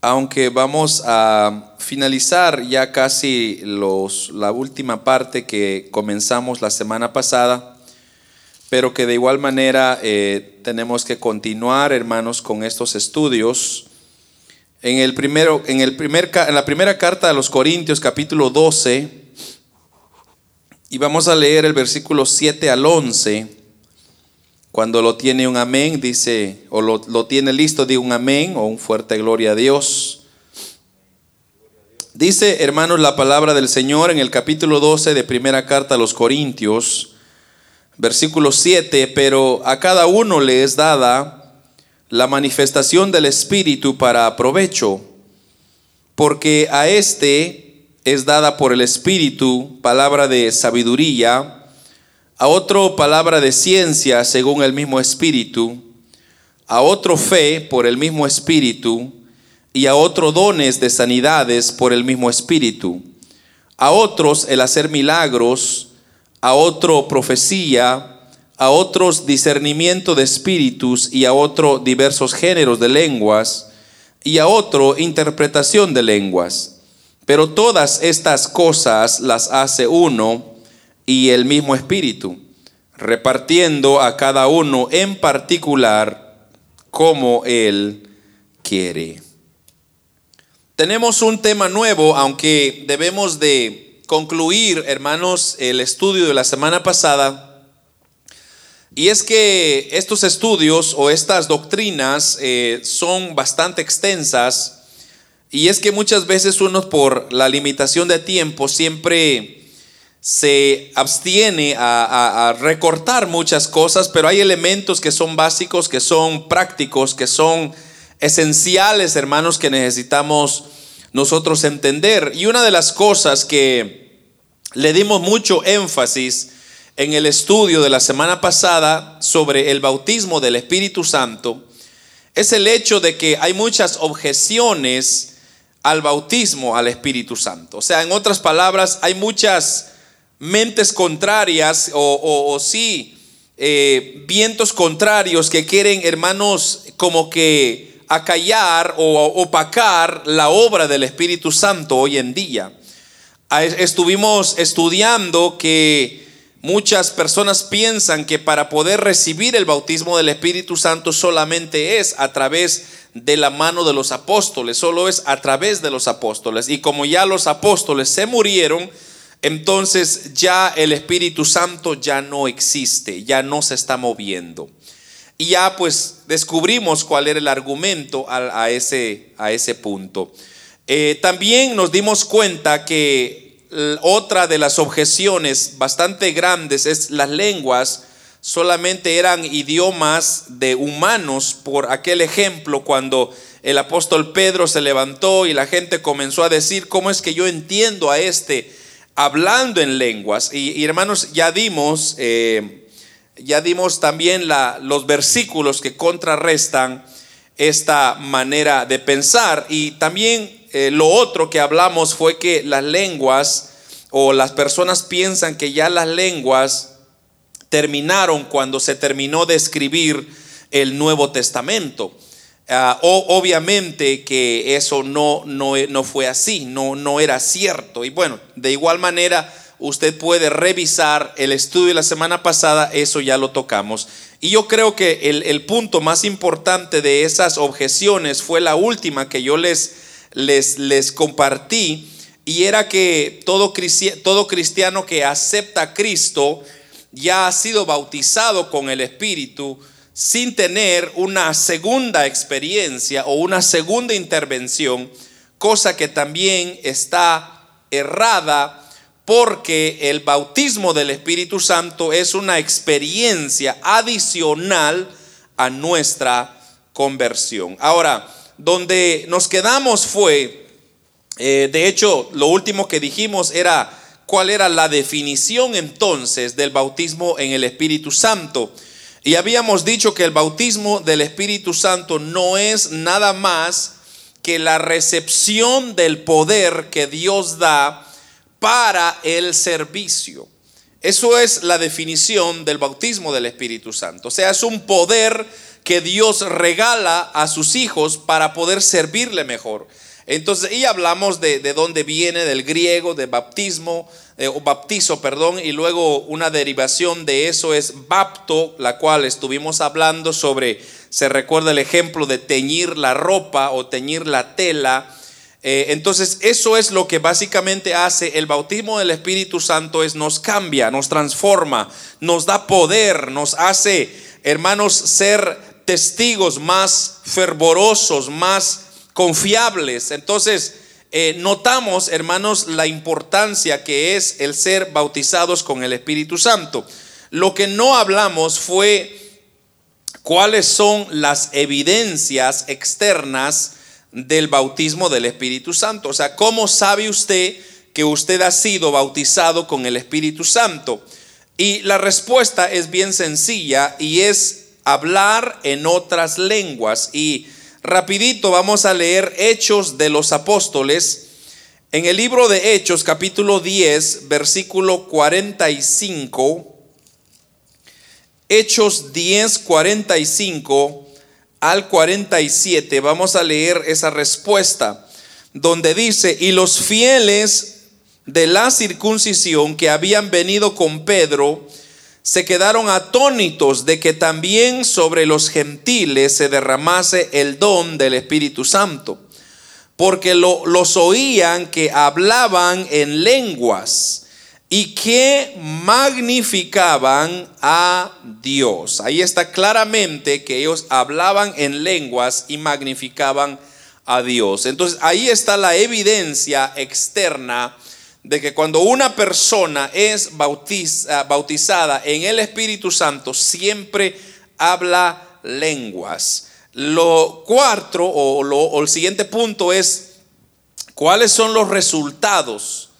aunque vamos a finalizar ya casi los, la última parte que comenzamos la semana pasada, pero que de igual manera eh, tenemos que continuar, hermanos, con estos estudios. En, el primero, en, el primer, en la primera carta de los Corintios, capítulo 12, y vamos a leer el versículo 7 al 11. Cuando lo tiene un amén, dice, o lo, tiene listo, dice un amén o un fuerte gloria a Dios. Dice, hermanos, la palabra del Señor en el capítulo 12 de primera carta a los Corintios, versículo 7, pero a cada uno le es dada la manifestación del Espíritu para provecho, porque a este es dada por el Espíritu palabra de sabiduría, a otro palabra de ciencia según el mismo espíritu, a otro fe por el mismo espíritu, y a otro dones de sanidades por el mismo espíritu, a otros el hacer milagros, a otro profecía, a otros discernimiento de espíritus y a otro diversos géneros de lenguas y a otro interpretación de lenguas. Pero todas estas cosas las hace uno y el mismo espíritu, repartiendo a cada uno en particular como Él quiere. Tenemos un tema nuevo, aunque debemos de concluir, hermanos, el estudio de la semana pasada. Y es que estos estudios o estas doctrinas eh, son bastante extensas. Y es que muchas veces uno por la limitación de tiempo siempre se abstiene a, recortar muchas cosas, pero hay elementos que son básicos, que son prácticos, que son esenciales, hermanos, que necesitamos nosotros entender. Y una de las cosas que le dimos mucho énfasis en el estudio de la semana pasada sobre el bautismo del Espíritu Santo es el hecho de que hay muchas objeciones al bautismo al Espíritu Santo. O sea, en otras palabras, hay muchas mentes contrarias o, sí, eh, vientos contrarios que quieren, hermanos, como que acallar o opacar la obra del Espíritu Santo hoy en día. Estuvimos estudiando que muchas personas piensan que para poder recibir el bautismo del Espíritu Santo solamente es a través de la mano de los apóstoles, solo es a través de los apóstoles. Y como ya los apóstoles se murieron, entonces ya el Espíritu Santo ya no existe, ya no se está moviendo. Y ya pues descubrimos cuál era el argumento a, ese, a ese, punto. Eh, también nos dimos cuenta que otra de las objeciones bastante grandes es las lenguas solamente eran idiomas de humanos por aquel ejemplo cuando el apóstol Pedro se levantó y la gente comenzó a decir, ¿cómo es que yo entiendo a este? Hablando en lenguas. Y, hermanos, ya dimos, eh, ya dimos también los versículos que contrarrestan esta manera de pensar. Y también eh, lo otro que hablamos fue que las lenguas o las personas piensan que ya las lenguas terminaron cuando se terminó de escribir el Nuevo Testamento. Ah, obviamente que eso no, no, no, fue así, no, no era cierto. Y bueno, de igual manera, usted puede revisar el estudio de la semana pasada, eso ya lo tocamos. Y yo creo que el, el punto más importante de esas objeciones fue la última que yo les, les, les compartí, y era que todo, todo cristiano que acepta a Cristo ya ha sido bautizado con el Espíritu sin tener una segunda experiencia o una segunda intervención, cosa que también está errada porque el bautismo del Espíritu Santo es una experiencia adicional a nuestra conversión. Ahora, donde nos quedamos fue, eh, de hecho, lo último que dijimos era cuál era la definición entonces del bautismo en el Espíritu Santo. Y habíamos dicho que el bautismo del Espíritu Santo no es nada más que la recepción del poder que Dios da para el servicio. Eso es la definición del bautismo del Espíritu Santo. O sea, es un poder que Dios regala a sus hijos para poder servirle mejor. Entonces, y hablamos de, de dónde viene, del griego, de baptismo, eh, o baptizo, perdón, y luego una derivación de eso es bapto, la cual estuvimos hablando sobre, se recuerda el ejemplo de teñir la ropa o teñir la tela. Eh, entonces, eso es lo que básicamente hace el bautismo del Espíritu Santo, es nos cambia, nos transforma, nos da poder, nos hace, hermanos, ser testigos más fervorosos, más confiables. Entonces, eh, notamos, hermanos, la importancia que es el ser bautizados con el Espíritu Santo. Lo que no hablamos fue cuáles son las evidencias externas del bautismo del Espíritu Santo. O sea, ¿cómo sabe usted que usted ha sido bautizado con el Espíritu Santo? Y la respuesta es bien sencilla y es hablar en otras lenguas. Y Rapidito vamos a leer Hechos de los Apóstoles. En el libro de Hechos, capítulo 10, versículo 45. Hechos 10, 45 al 47. Vamos a leer esa respuesta donde dice, y los fieles de la circuncisión que habían venido con Pedro, se quedaron atónitos de que también sobre los gentiles se derramase el don del Espíritu Santo, porque los oían que hablaban en lenguas y que magnificaban a Dios. Ahí está claramente que ellos hablaban en lenguas y magnificaban a Dios. Entonces ahí está la evidencia externa de que cuando una persona es ah, bautizada en el Espíritu Santo, siempre habla lenguas. Lo cuarto o, o el siguiente punto es cuáles son los resultados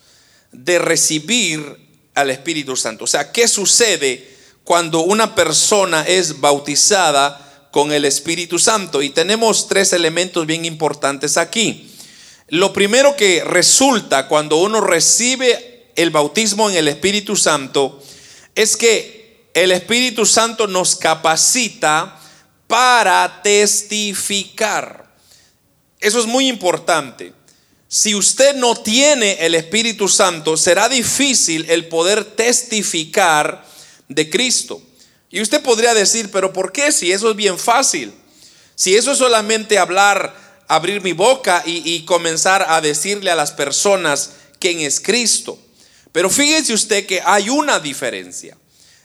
de recibir al Espíritu Santo. O sea, ¿qué sucede cuando una persona es bautizada con el Espíritu Santo? Y tenemos tres elementos bien importantes aquí. Lo primero que resulta cuando uno recibe el bautismo en el Espíritu Santo es que el Espíritu Santo nos capacita para testificar. Eso es muy importante. Si usted no tiene el Espíritu Santo, será difícil el poder testificar de Cristo. Y usted podría decir, pero ¿por qué? Si eso es bien fácil. Si eso es solamente hablar abrir mi boca y, comenzar a decirle a las personas quién es Cristo. Pero fíjese usted que hay una diferencia.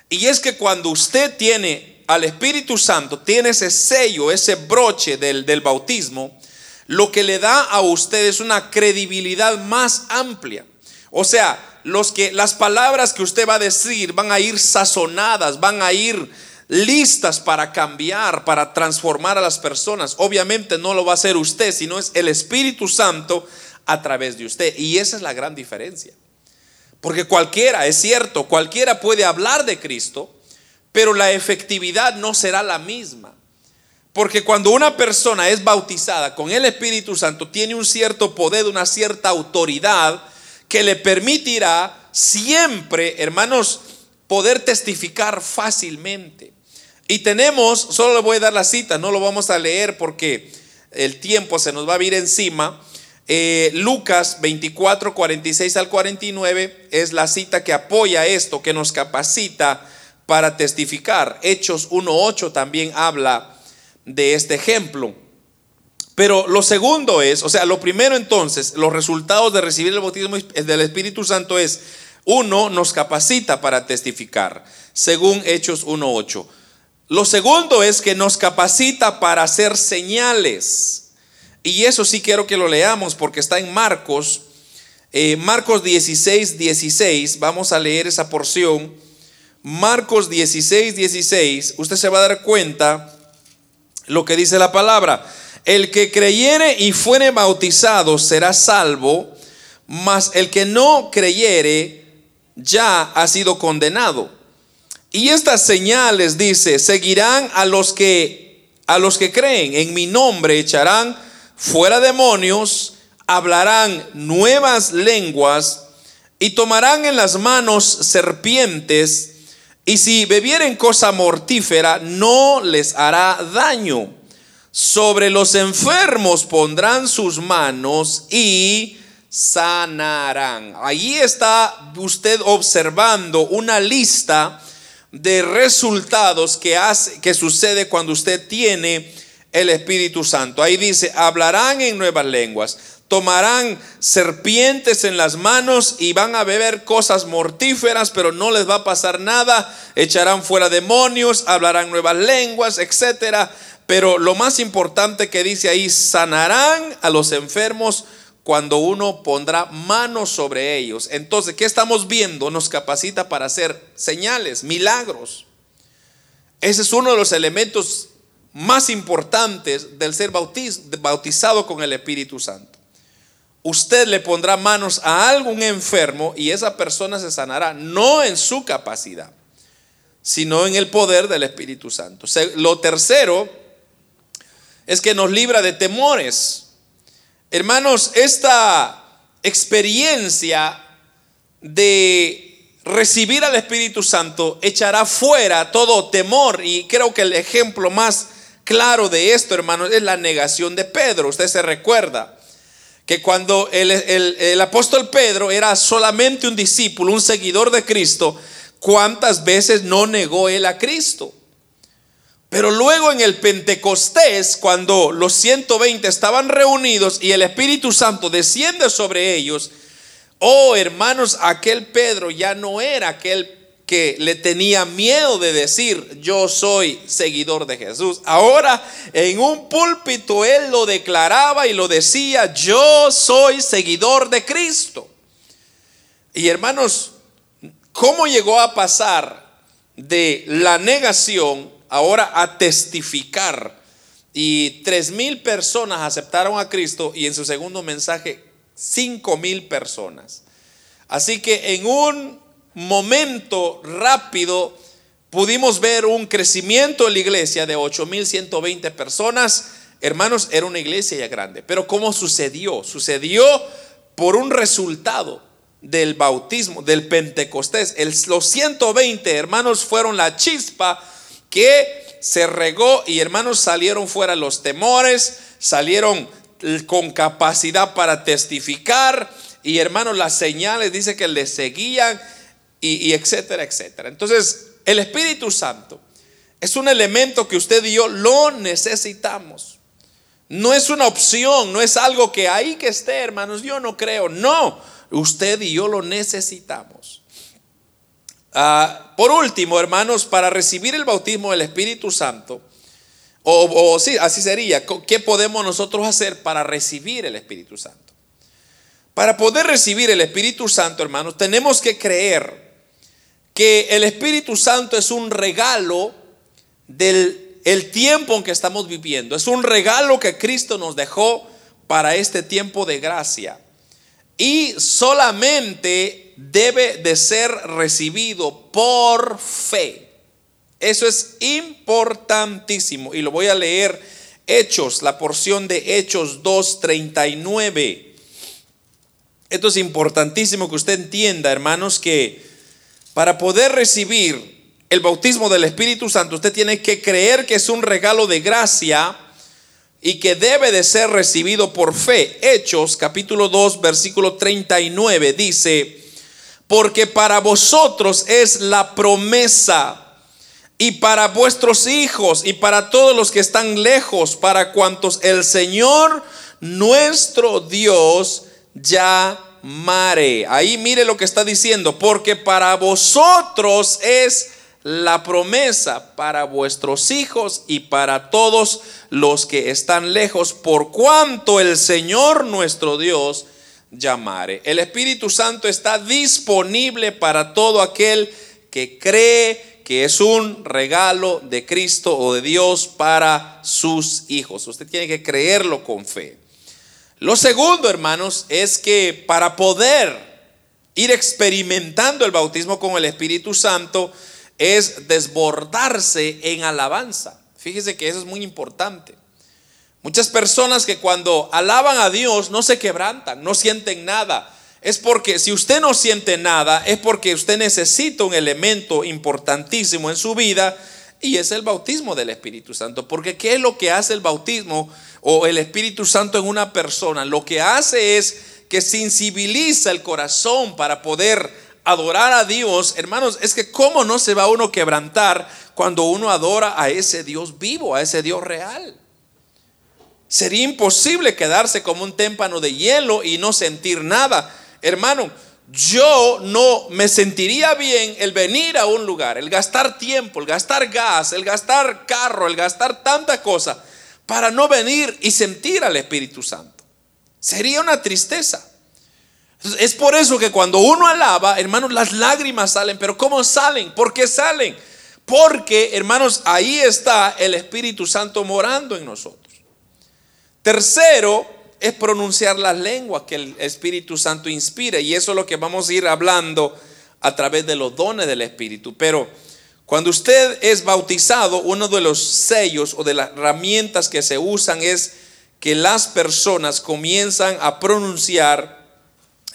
Y es que cuando usted tiene al Espíritu Santo, tiene ese sello, ese broche del, del bautismo, lo que le da a usted es una credibilidad más amplia. O sea, los que, las palabras que usted va a decir van a ir sazonadas, van a ir listas para cambiar, para transformar a las personas. Obviamente no lo va a hacer usted, sino es el Espíritu Santo a través de usted. Y esa es la gran diferencia. Porque cualquiera, es cierto, cualquiera puede hablar de Cristo, pero la efectividad no será la misma. Porque cuando una persona es bautizada con el Espíritu Santo, tiene un cierto poder, una cierta autoridad que le permitirá siempre, hermanos, poder testificar fácilmente. Y tenemos, solo le voy a dar la cita, no lo vamos a leer porque el tiempo se nos va a ir encima. Eh, Lucas 24, 46 al 49 es la cita que apoya esto, que nos capacita para testificar. Hechos 1.8 también habla de este ejemplo. Pero lo segundo es, o sea, lo primero entonces, los resultados de recibir el bautismo del Espíritu Santo es, uno, nos capacita para testificar, según Hechos 1.8. Lo segundo es que nos capacita para hacer señales. Y eso sí quiero que lo leamos porque está en Marcos. Eh, Marcos 16, 16. Vamos a leer esa porción. Marcos 16, 16. Usted se va a dar cuenta lo que dice la palabra. El que creyere y fuere bautizado será salvo, mas el que no creyere ya ha sido condenado. Y estas señales, dice, seguirán a los que a los que creen en mi nombre echarán fuera demonios, hablarán nuevas lenguas y tomarán en las manos serpientes Y si bebieren cosa mortífera, no les hará daño. Sobre los enfermos pondrán sus manos y sanarán. Allí está usted observando una lista de resultados que, hace, que sucede cuando usted tiene el Espíritu Santo. Ahí dice, hablarán en nuevas lenguas tomarán serpientes en las manos y van a beber cosas mortíferas, pero no les va a pasar nada, echarán fuera demonios, hablarán nuevas lenguas, etcétera. Pero lo más importante que dice ahí, sanarán a los enfermos cuando uno pondrá manos sobre ellos. Entonces, ¿qué estamos viendo? Nos capacita para hacer señales, milagros. Ese es uno de los elementos más importantes del ser bautizado con el Espíritu Santo usted le pondrá manos a algún enfermo y esa persona se sanará, no en su capacidad, sino en el poder del Espíritu Santo. Lo tercero es que nos libra de temores. Hermanos, esta experiencia de recibir al Espíritu Santo echará fuera todo temor y creo que el ejemplo más claro de esto, hermanos, es la negación de Pedro. Usted se recuerda que cuando el, apóstol Pedro era solamente un discípulo, un seguidor de Cristo, ¿cuántas veces no negó él a Cristo? Pero luego en el Pentecostés, cuando los 120 estaban reunidos y el Espíritu Santo desciende sobre ellos, oh hermanos, aquel Pedro ya no era aquel que le tenía miedo de decir yo soy seguidor de Jesús. Ahora en un púlpito él lo declaraba y lo decía, yo soy seguidor de Cristo. Y hermanos, ¿cómo llegó a pasar de la negación ahora a testificar? Y tres mil personas aceptaron a Cristo y en su segundo mensaje cinco mil personas. Así que en un momento rápido pudimos ver un crecimiento en la iglesia de 8.120 personas. Hermanos, era una iglesia ya grande. Pero ¿cómo sucedió? Sucedió por un resultado del bautismo, del Pentecostés. los 120 hermanos fueron la chispa que se regó y hermanos salieron fuera los temores, salieron con capacidad para testificar y hermanos las señales dice que les seguían y, etcétera, etcétera. Entonces, el Espíritu Santo es un elemento que usted y yo lo necesitamos. No es una opción, no es algo que ahí que esté, hermanos, yo no creo. No, usted y yo lo necesitamos. Ah, por último, hermanos, para recibir el bautismo del Espíritu Santo, o, sí, así sería, ¿qué podemos nosotros hacer para recibir el Espíritu Santo? Para poder recibir el Espíritu Santo, hermanos, tenemos que creer que el Espíritu Santo es un regalo del el tiempo en que estamos viviendo. Es un regalo que Cristo nos dejó para este tiempo de gracia. Y solamente debe de ser recibido por fe. Eso es importantísimo. Y lo voy a leer Hechos, la porción de Hechos 2.39. Esto es importantísimo que usted entienda, hermanos, que para poder recibir el bautismo del Espíritu Santo, usted tiene que creer que es un regalo de gracia y que debe de ser recibido por fe. Hechos capítulo 2 versículo 39 dice, porque para vosotros es la promesa y para vuestros hijos y para todos los que están lejos, para cuantos el Señor nuestro Dios ya mare. Ahí mire lo que está diciendo, porque para vosotros es la promesa para vuestros hijos y para todos los que están lejos, por cuanto el Señor nuestro Dios llamare. El Espíritu Santo está disponible para todo aquel que cree que es un regalo de Cristo o de Dios para sus hijos. Usted tiene que creerlo con fe. Lo segundo, hermanos, es que para poder ir experimentando el bautismo con el Espíritu Santo es desbordarse en alabanza. Fíjese que eso es muy importante. Muchas personas que cuando alaban a Dios no se quebrantan, no sienten nada. es porque si usted no siente nada, es porque usted necesita un elemento importantísimo en su vida y es el bautismo del Espíritu Santo. Porque ¿qué es lo que hace el bautismo o el Espíritu Santo en una persona? Lo que hace es que sensibiliza el corazón para poder adorar a Dios. Hermanos, es que cómo no se va uno quebrantar cuando uno adora a ese Dios vivo, a ese Dios real. Sería imposible quedarse como un témpano de hielo y no sentir nada. Hermano, yo no me sentiría bien el venir a un lugar, el gastar tiempo, el gastar gas, el gastar carro, el gastar tanta cosa para no venir y sentir al Espíritu Santo. Sería una tristeza. Es por eso que cuando uno alaba, hermanos, las lágrimas salen. Pero ¿cómo salen? ¿Por qué salen? Porque, hermanos, ahí está el Espíritu Santo morando en nosotros. Tercero, es pronunciar las lenguas que el Espíritu Santo inspira. Y eso es lo que vamos a ir hablando a través de los dones del Espíritu. Pero cuando usted es bautizado, uno de los sellos o de las herramientas que se usan es que las personas comienzan a pronunciar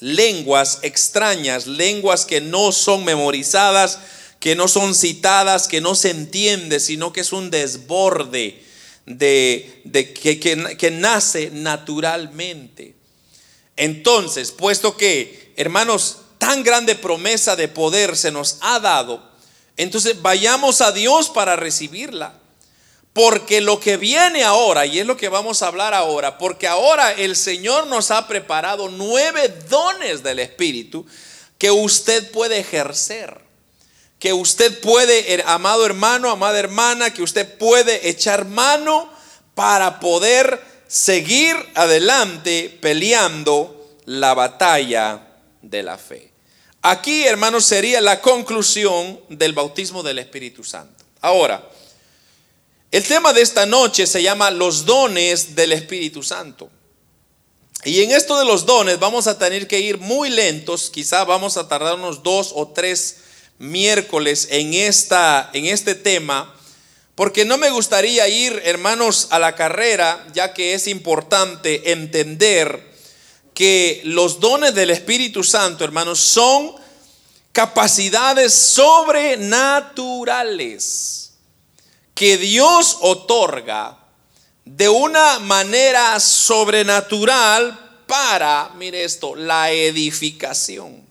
lenguas extrañas, lenguas que no son memorizadas, que no son citadas, que no se entiende, sino que es un desborde de, que, que nace naturalmente. Entonces, puesto que, hermanos, tan grande promesa de poder se nos ha dado, entonces vayamos a Dios para recibirla. Porque lo que viene ahora, y es lo que vamos a hablar ahora, porque ahora el Señor nos ha preparado nueve dones del Espíritu que usted puede ejercer que usted puede, amado hermano, amada hermana, que usted puede echar mano para poder seguir adelante peleando la batalla de la fe. Aquí, hermanos, sería la conclusión del bautismo del Espíritu Santo. Ahora, el tema de esta noche se llama los dones del Espíritu Santo. Y en esto de los dones vamos a tener que ir muy lentos, quizá vamos a tardar unos dos o tres miércoles en, esta, en este tema, porque no me gustaría ir, hermanos, a la carrera, ya que es importante entender que los dones del Espíritu Santo, hermanos, son capacidades sobrenaturales que Dios otorga de una manera sobrenatural para, mire esto, la edificación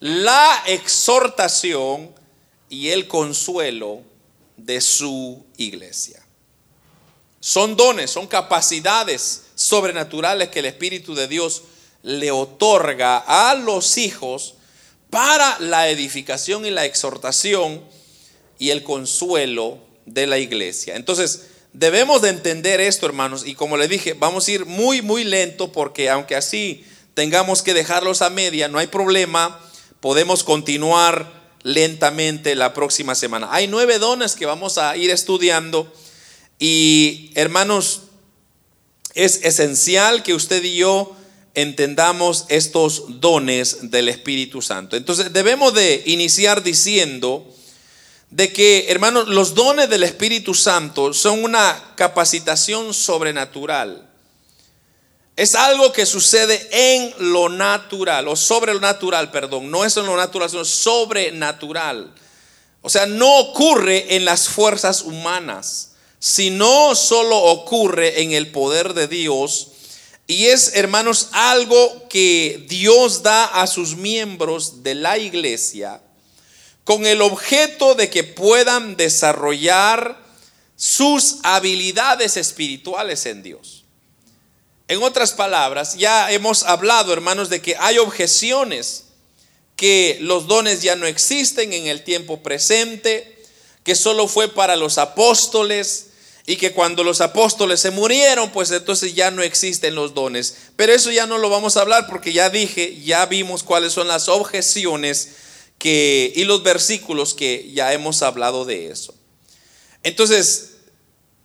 la exhortación y el consuelo de su iglesia. Son dones, son capacidades sobrenaturales que el Espíritu de Dios le otorga a los hijos para la edificación y la exhortación y el consuelo de la iglesia. Entonces, debemos de entender esto, hermanos, y como les dije, vamos a ir muy, muy lento porque aunque así tengamos que dejarlos a media, no hay problema podemos continuar lentamente la próxima semana. Hay nueve dones que vamos a ir estudiando y hermanos, es esencial que usted y yo entendamos estos dones del Espíritu Santo. Entonces debemos de iniciar diciendo de que, hermanos, los dones del Espíritu Santo son una capacitación sobrenatural es algo que sucede en lo natural, o sobre lo natural, perdón. No es en lo natural, sino sobrenatural. O sea, no ocurre en las fuerzas humanas, sino solo ocurre en el poder de Dios. Y es, hermanos, algo que Dios da a sus miembros de la iglesia con el objeto de que puedan desarrollar sus habilidades espirituales en Dios. En otras palabras, ya hemos hablado, hermanos, de que hay objeciones, que los dones ya no existen en el tiempo presente, que solo fue para los apóstoles y que cuando los apóstoles se murieron, pues entonces ya no existen los dones. Pero eso ya no lo vamos a hablar porque ya dije, ya vimos cuáles son las objeciones y los versículos que ya hemos hablado de eso. Entonces,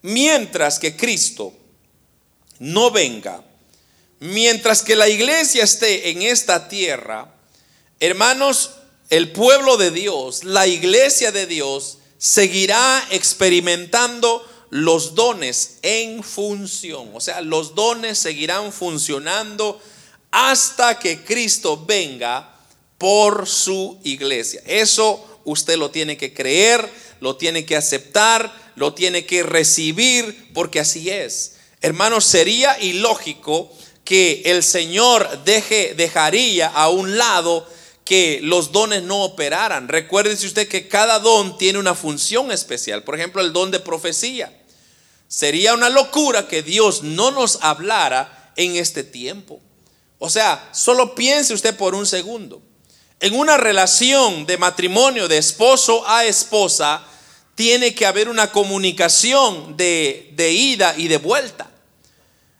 mientras que Cristo no venga, mientras que la iglesia esté en esta tierra, hermanos, el pueblo de Dios, la iglesia de Dios, seguirá experimentando los dones en función. O sea, los dones seguirán funcionando hasta que Cristo venga por su iglesia. Eso usted lo tiene que creer, lo tiene que aceptar, lo tiene que recibir, porque así es. Hermanos, sería ilógico que el Señor deje, dejaría a un lado que los dones no operaran. Recuérdese usted que cada don tiene una función especial. Por ejemplo, el don de profecía. Sería una locura que Dios no nos hablara en este tiempo. O sea, solo piense usted por un segundo. En una relación de matrimonio de esposo a esposa, tiene que haber una comunicación de, de ida y de vuelta.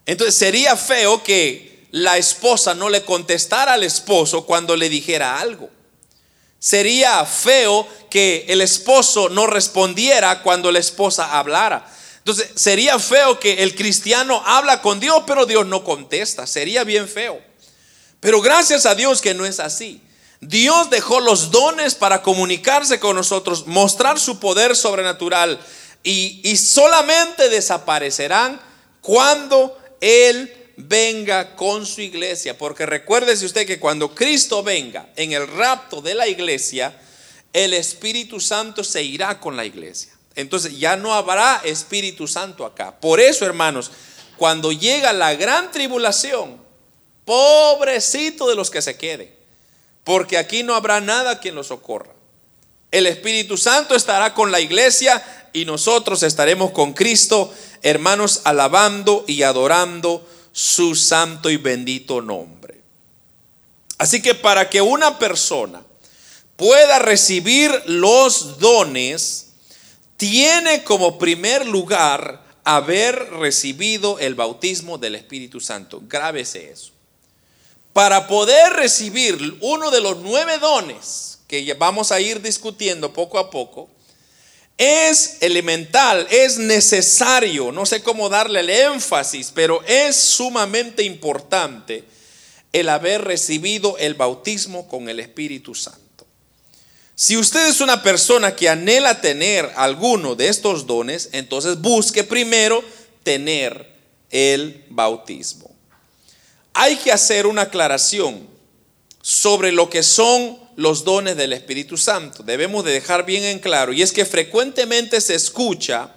Entonces sería feo que la esposa no le contestara al esposo cuando le dijera algo. Sería feo que el esposo no respondiera cuando la esposa hablara. Entonces sería feo que el cristiano habla con Dios, pero Dios no contesta. Sería bien feo. Pero gracias a Dios que no es así. Dios dejó los dones para comunicarse con nosotros, mostrar su poder sobrenatural y, y solamente desaparecerán cuando él venga con su iglesia. Porque recuérdese usted que cuando Cristo venga en el rapto de la iglesia, el Espíritu Santo se irá con la iglesia. Entonces ya no habrá Espíritu Santo acá. Por eso, hermanos, cuando llega la gran tribulación, pobrecito de los que se queden, porque aquí no habrá nada quien los socorra. El Espíritu Santo estará con la iglesia y nosotros estaremos con Cristo hermanos, alabando y adorando su santo y bendito nombre. Así que para que una persona pueda recibir los dones, tiene como primer lugar haber recibido el bautismo del Espíritu Santo. Grábese eso. Para poder recibir uno de los nueve dones que vamos a ir discutiendo poco a poco, es elemental, es necesario, no sé cómo darle el énfasis, pero es sumamente importante el haber recibido el bautismo con el Espíritu Santo. Si usted es una persona que anhela tener alguno de estos dones, entonces busque primero tener el bautismo. Hay que hacer una aclaración sobre lo que son los dones del Espíritu Santo. Debemos de dejar bien en claro. Y es que frecuentemente se escucha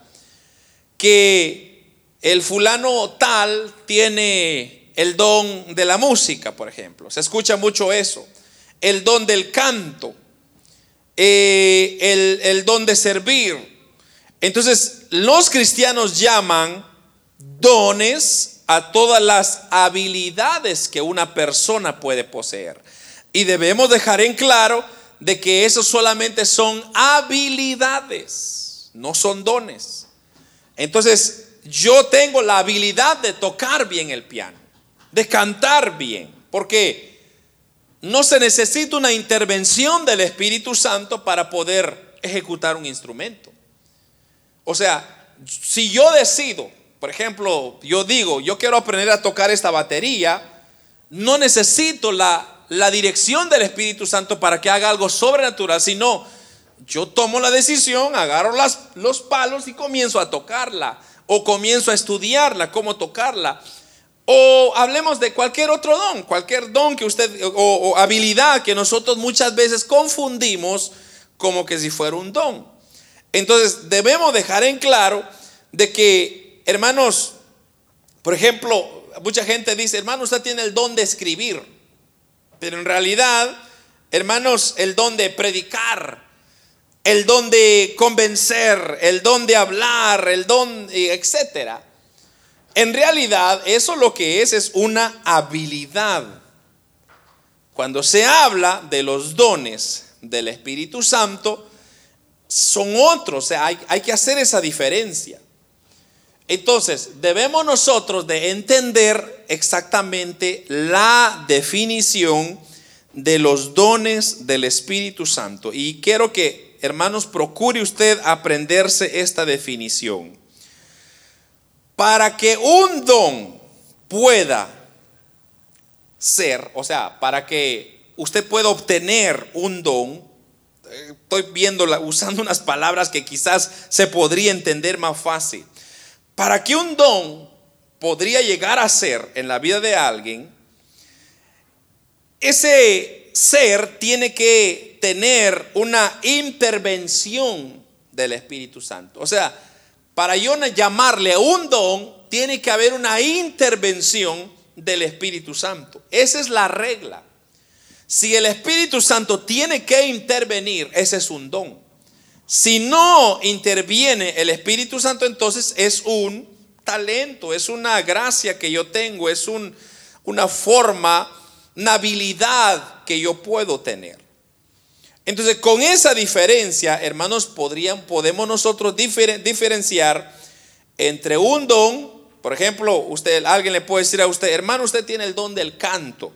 que el fulano tal tiene el don de la música, por ejemplo. Se escucha mucho eso. El don del canto. Eh, el, el don de servir. Entonces, los cristianos llaman dones a todas las habilidades que una persona puede poseer. Y debemos dejar en claro de que eso solamente son habilidades, no son dones. Entonces, yo tengo la habilidad de tocar bien el piano, de cantar bien, porque no se necesita una intervención del Espíritu Santo para poder ejecutar un instrumento. O sea, si yo decido, por ejemplo, yo digo, yo quiero aprender a tocar esta batería, no necesito la la dirección del Espíritu Santo para que haga algo sobrenatural, sino yo tomo la decisión, agarro los palos y comienzo a tocarla, o comienzo a estudiarla, cómo tocarla. O hablemos de cualquier otro don, cualquier don que usted, o, o habilidad que nosotros muchas veces confundimos como que si fuera un don. Entonces debemos dejar en claro de que, hermanos, por ejemplo, mucha gente dice, hermano, usted tiene el don de escribir. Pero en realidad, hermanos, el don de predicar, el don de convencer, el don de hablar, el don, etcétera. En realidad, eso lo que es es una habilidad. Cuando se habla de los dones del Espíritu Santo, son otros, o sea, hay, hay que hacer esa diferencia. Entonces, debemos nosotros de entender exactamente la definición de los dones del Espíritu Santo. Y quiero que, hermanos, procure usted aprenderse esta definición. Para que un don pueda ser, o sea, para que usted pueda obtener un don, eh, estoy viendo, usando unas palabras que quizás se podría entender más fácil. Para que un don podría llegar a ser en la vida de alguien, ese ser tiene que tener una intervención del Espíritu Santo. O sea, para yo llamarle un don, tiene que haber una intervención del Espíritu Santo. Esa es la regla. Si el Espíritu Santo tiene que intervenir, ese es un don. Si no interviene el Espíritu Santo, entonces es un talento, es una gracia que yo tengo, es una forma, una habilidad que yo puedo tener. Entonces, con esa diferencia, hermanos, podrían, podemos nosotros diferenciar entre un don, por ejemplo, usted, alguien le puede decir a usted, hermano, usted tiene el don del canto.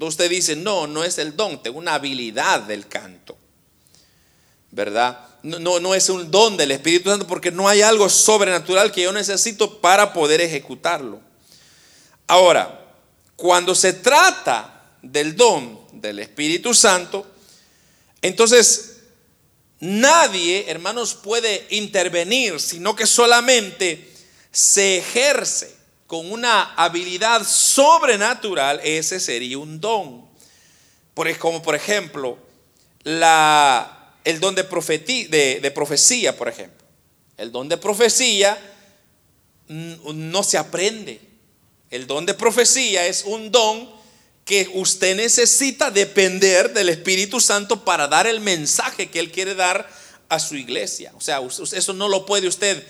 Usted dice, no, no es el don, tengo una habilidad del canto. ¿Verdad? No, no, es un don del Espíritu Santo porque no hay algo sobrenatural que yo necesito para poder ejecutarlo. Ahora, cuando se trata del don del Espíritu Santo, entonces, nadie, hermanos, puede intervenir, sino que solamente se ejerce con una habilidad sobrenatural, ese sería un don. Como por ejemplo, la, el don de, de profecía, por ejemplo. El don de profecía no se aprende. El don de profecía es un don que usted necesita depender del Espíritu Santo para dar el mensaje que Él quiere dar a su iglesia. O sea, eso no lo puede usted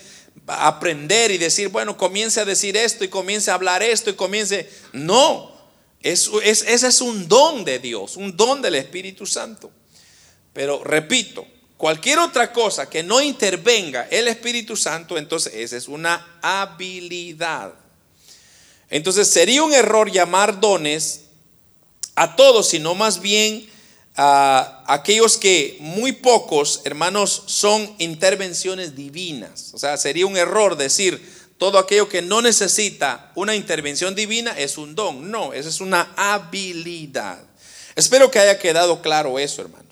aprender y decir, bueno, comience a decir esto y comience a hablar esto y comience... No, es, ese es un don de Dios, un don del Espíritu Santo. Pero repito, cualquier otra cosa que no intervenga el Espíritu Santo, entonces esa es una habilidad. Entonces sería un error llamar dones a todos, sino más bien a aquellos que muy pocos, hermanos, son intervenciones divinas. O sea, sería un error decir todo aquello que no necesita una intervención divina es un don. No, esa es una habilidad. Espero que haya quedado claro eso, hermanos.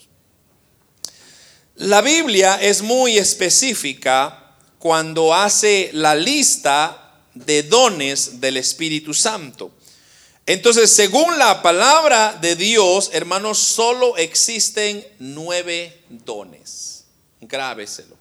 La Biblia es muy específica cuando hace la lista de dones del Espíritu Santo. Entonces, según la palabra de Dios, hermanos, solo existen nueve dones. Grábeselo.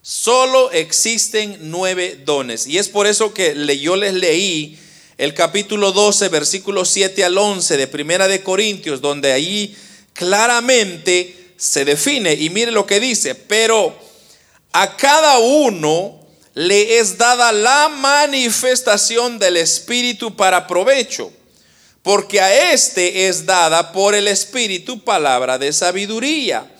Solo existen nueve dones. Y es por eso que yo les leí el capítulo 12, versículos 7 al 11 de Primera de Corintios, donde ahí claramente se define. Y mire lo que dice, pero a cada uno le es dada la manifestación del Espíritu para provecho porque a éste es dada por el Espíritu palabra de sabiduría,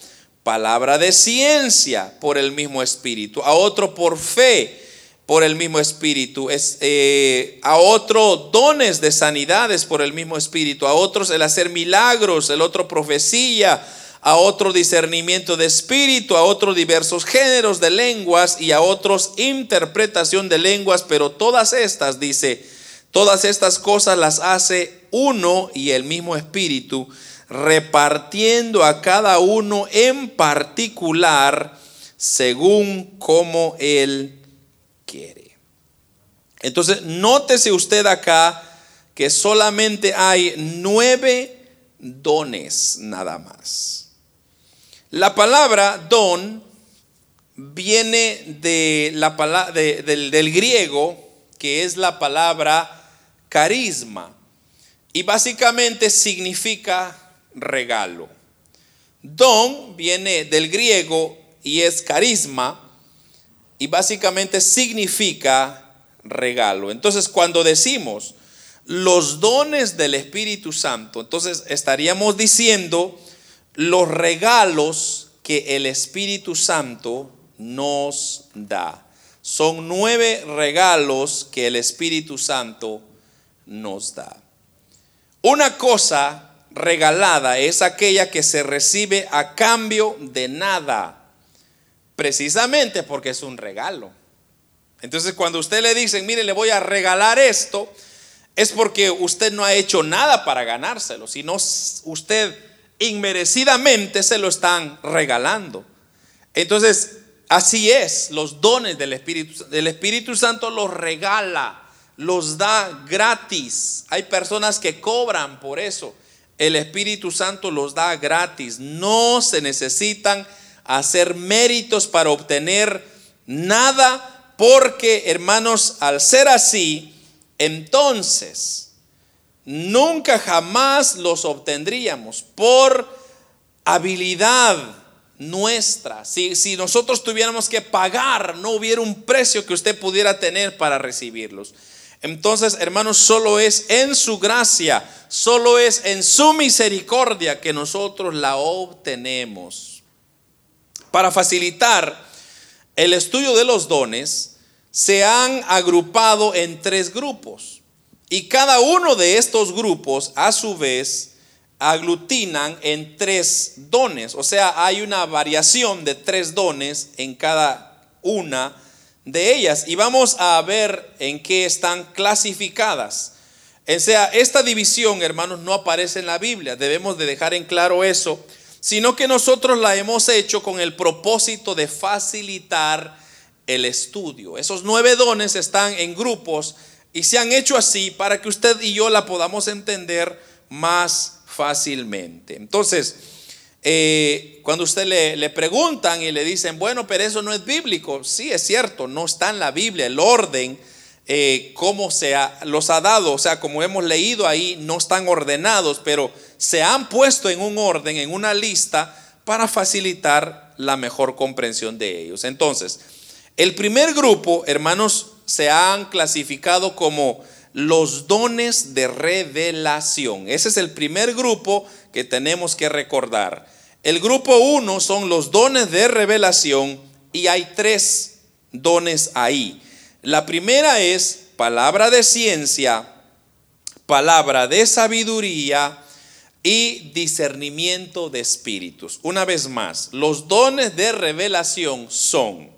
palabra de ciencia por el mismo Espíritu, a otro por fe por el mismo Espíritu, es, eh, a otro dones de sanidades por el mismo Espíritu, a otros el hacer milagros, el otro profecía, a otro discernimiento de espíritu, a otros diversos géneros de lenguas y a otros interpretación de lenguas, pero todas estas, dice, todas estas cosas las hace uno y el mismo Espíritu, repartiendo a cada uno en particular según como Él quiere. Entonces, nótese usted acá que solamente hay nueve dones nada más. La palabra don viene de la del, del griego, que es la palabra carisma. Y básicamente significa regalo. Don viene del griego y es carisma y básicamente significa regalo. Entonces cuando decimos los dones del Espíritu Santo, entonces estaríamos diciendo los regalos que el Espíritu Santo nos da. Son nueve regalos que el Espíritu Santo nos da. Una cosa regalada es aquella que se recibe a cambio de nada, precisamente porque es un regalo. Entonces cuando usted le dicen, mire, le voy a regalar esto, es porque usted no ha hecho nada para ganárselo, sino usted inmerecidamente se lo están regalando. Entonces, así es, los dones del Espíritu, del Espíritu Santo los regala los da gratis. Hay personas que cobran por eso. el Espíritu Santo los da gratis. No se necesitan hacer méritos para obtener nada, porque hermanos, al ser así, entonces nunca jamás los obtendríamos por habilidad nuestra. Si, si, nosotros tuviéramos que pagar, no hubiera un precio que usted pudiera tener para recibirlos. Entonces, hermanos, solo es en su gracia, solo es en su misericordia que nosotros la obtenemos. Para facilitar el estudio de los dones, se han agrupado en tres grupos. Y cada uno de estos grupos, a su vez, aglutinan en tres dones. O sea, hay una variación de tres dones en cada una de ellas y vamos a ver en qué están clasificadas. O sea, esta división, hermanos, no aparece en la Biblia. Debemos de dejar en claro eso, sino que nosotros la hemos hecho con el propósito de facilitar el estudio. Esos nueve dones están en grupos y se han hecho así para que usted y yo la podamos entender más fácilmente. Entonces, eh, cuando usted le, preguntan y le dicen, bueno, pero eso no es bíblico, sí es cierto, no está en la Biblia el orden, eh, cómo se los ha dado, o sea, como hemos leído ahí, no están ordenados, pero se han puesto en un orden, en una lista, para facilitar la mejor comprensión de ellos. Entonces, el primer grupo, hermanos, se han clasificado como los dones de revelación. Ese es el primer grupo que tenemos que recordar. El grupo 1 son los dones de revelación y hay tres dones ahí. La primera es palabra de ciencia, palabra de sabiduría y discernimiento de espíritus. Una vez más, los dones de revelación son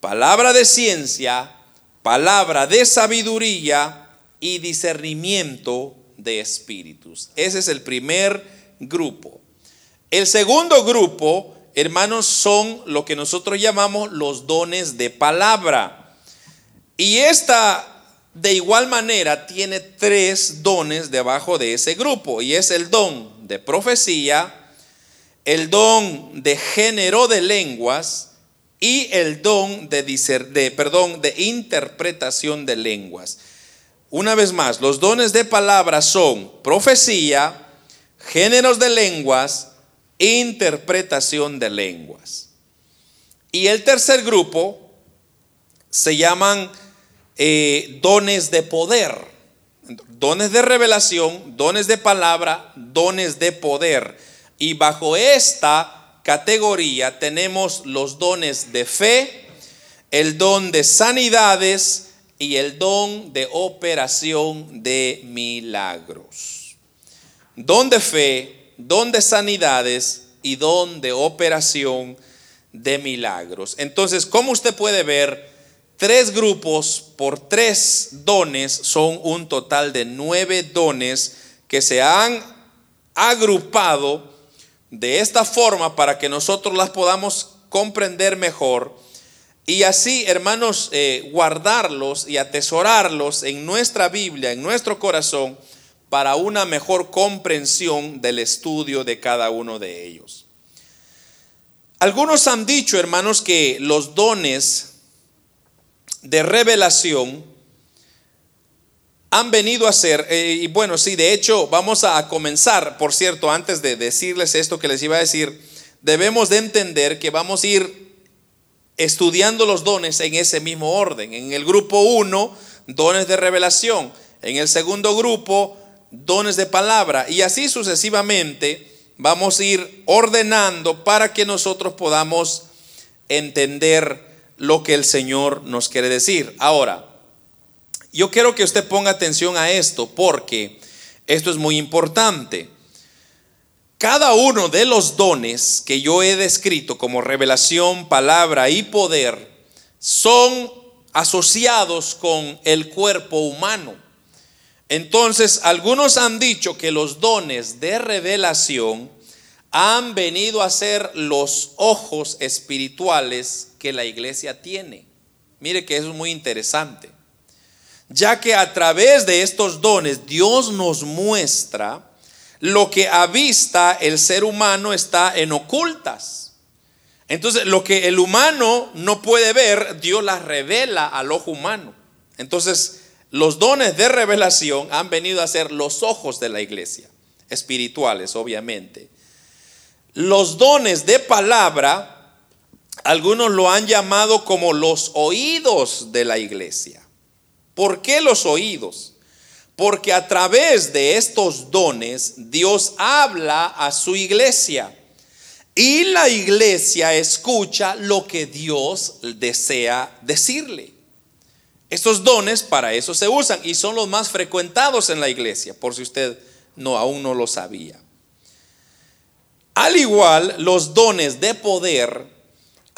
palabra de ciencia, palabra de sabiduría y discernimiento de espíritus. Ese es el primer grupo. El segundo grupo, hermanos, son lo que nosotros llamamos los dones de palabra. Y esta, de igual manera, tiene tres dones debajo de ese grupo. Y es el don de profecía, el don de género de lenguas y el don de, de, perdón, de interpretación de lenguas. Una vez más, los dones de palabra son profecía, géneros de lenguas interpretación de lenguas. Y el tercer grupo se llaman eh, dones de poder, dones de revelación, dones de palabra, dones de poder. Y bajo esta categoría tenemos los dones de fe, el don de sanidades y el don de operación de milagros. Don de fe, don de sanidades y don de operación de milagros. Entonces, como usted puede ver, tres grupos por tres dones son un total de nueve dones que se han agrupado de esta forma para que nosotros las podamos comprender mejor y así, hermanos, eh, guardarlos y atesorarlos en nuestra Biblia, en nuestro corazón para una mejor comprensión del estudio de cada uno de ellos. Algunos han dicho, hermanos, que los dones de revelación han venido a ser, eh, y bueno, sí, de hecho vamos a comenzar, por cierto, antes de decirles esto que les iba a decir, debemos de entender que vamos a ir estudiando los dones en ese mismo orden. En el grupo 1, dones de revelación. En el segundo grupo, dones de palabra y así sucesivamente vamos a ir ordenando para que nosotros podamos entender lo que el Señor nos quiere decir. Ahora, yo quiero que usted ponga atención a esto porque esto es muy importante. Cada uno de los dones que yo he descrito como revelación, palabra y poder son asociados con el cuerpo humano. Entonces, algunos han dicho que los dones de revelación han venido a ser los ojos espirituales que la iglesia tiene. Mire que eso es muy interesante. Ya que a través de estos dones Dios nos muestra lo que a vista el ser humano está en ocultas. Entonces, lo que el humano no puede ver, Dios las revela al ojo humano. Entonces, los dones de revelación han venido a ser los ojos de la iglesia, espirituales, obviamente. Los dones de palabra, algunos lo han llamado como los oídos de la iglesia. ¿Por qué los oídos? Porque a través de estos dones Dios habla a su iglesia. Y la iglesia escucha lo que Dios desea decirle. Estos dones para eso se usan y son los más frecuentados en la iglesia, por si usted no aún no lo sabía. Al igual, los dones de poder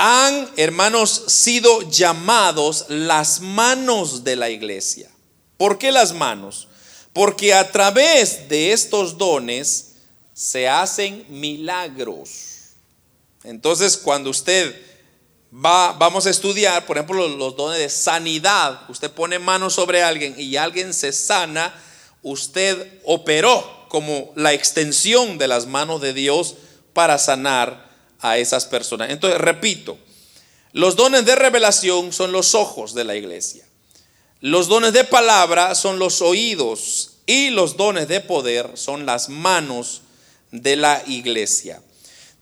han, hermanos, sido llamados las manos de la iglesia. ¿Por qué las manos? Porque a través de estos dones se hacen milagros. Entonces, cuando usted va, vamos a estudiar, por ejemplo, los, dones de sanidad, usted pone manos sobre alguien y alguien se sana, usted operó como la extensión de las manos de Dios para sanar a esas personas. Entonces, repito, los dones de revelación son los ojos de la iglesia. Los dones de palabra son los oídos y los dones de poder son las manos de la iglesia.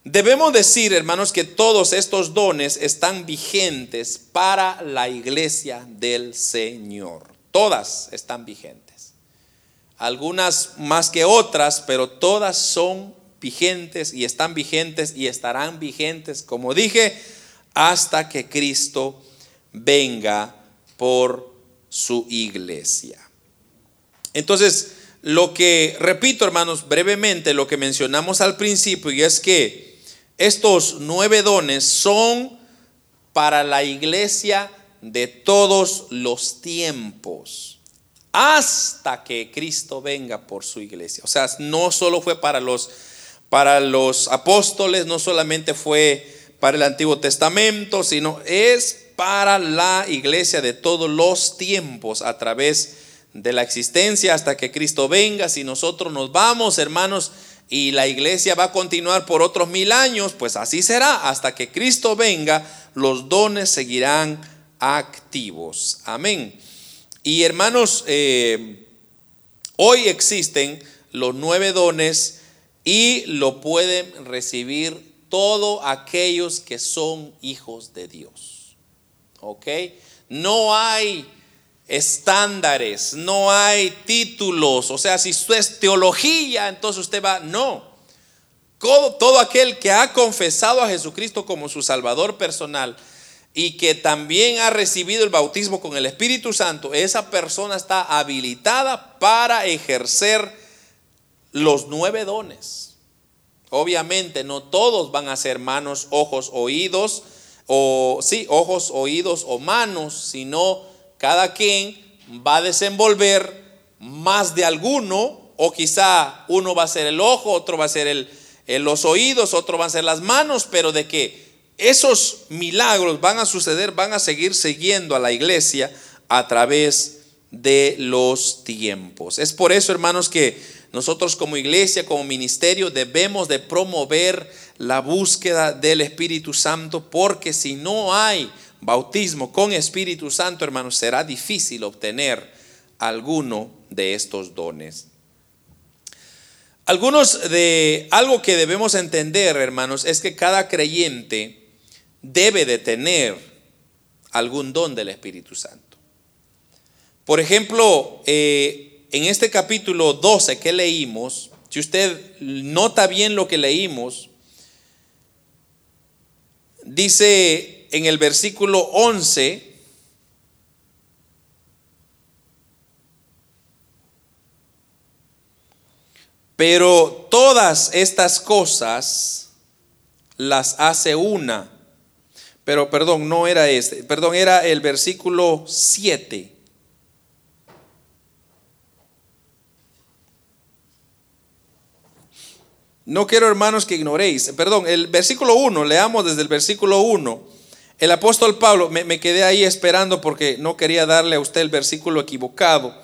Debemos decir, hermanos, que todos estos dones están vigentes para la iglesia del Señor. Todas están vigentes. Algunas más que otras, pero todas son vigentes y están vigentes y estarán vigentes, como dije, hasta que Cristo venga por su iglesia. Entonces, lo que, repito hermanos, brevemente, lo que mencionamos al principio, y es que estos nueve dones son para la iglesia de todos los tiempos, hasta que Cristo venga por su iglesia. O sea, no solo fue para los, para los apóstoles, no solamente fue para el Antiguo Testamento, sino es para la iglesia de todos los tiempos a través de la existencia hasta que Cristo venga. Si nosotros nos vamos, hermanos, y la iglesia va a continuar por otros mil años, pues así será. Hasta que Cristo venga, los dones seguirán activos. Amén. Y hermanos, eh, hoy existen los nueve dones y lo pueden recibir todos aquellos que son hijos de Dios. ¿ok? No hay estándares, no hay títulos, o sea, si usted es teología, entonces usted va, no. Todo, todo aquel que ha confesado a Jesucristo como su Salvador personal y que también ha recibido el bautismo con el Espíritu Santo, esa persona está habilitada para ejercer los nueve dones. Obviamente no todos van a ser manos, ojos, oídos, o sí, ojos, oídos o manos, sino cada quien va a desenvolver más de alguno, o quizá uno va a ser el ojo, otro va a ser el, los oídos, otro va a ser las manos, pero de que esos milagros van a suceder, van a seguir siguiendo a la iglesia a través de los tiempos. Es por eso, hermanos, que nosotros como iglesia, como ministerio, debemos de promover la búsqueda del Espíritu Santo, porque si no hay bautismo con Espíritu Santo, hermanos, será difícil obtener alguno de estos dones. Algunos de algo que debemos entender, hermanos, es que cada creyente debe de tener algún don del Espíritu Santo. Por ejemplo, eh, en este capítulo 12 que leímos, si usted nota bien lo que leímos, Dice en el versículo 11, pero todas estas cosas las hace una. Pero perdón, no era este, perdón, era el versículo 7. No quiero, hermanos, que ignoréis. Perdón, el versículo 1, leamos desde el versículo 1. El apóstol Pablo, me, quedé ahí esperando porque no quería darle a usted el versículo equivocado,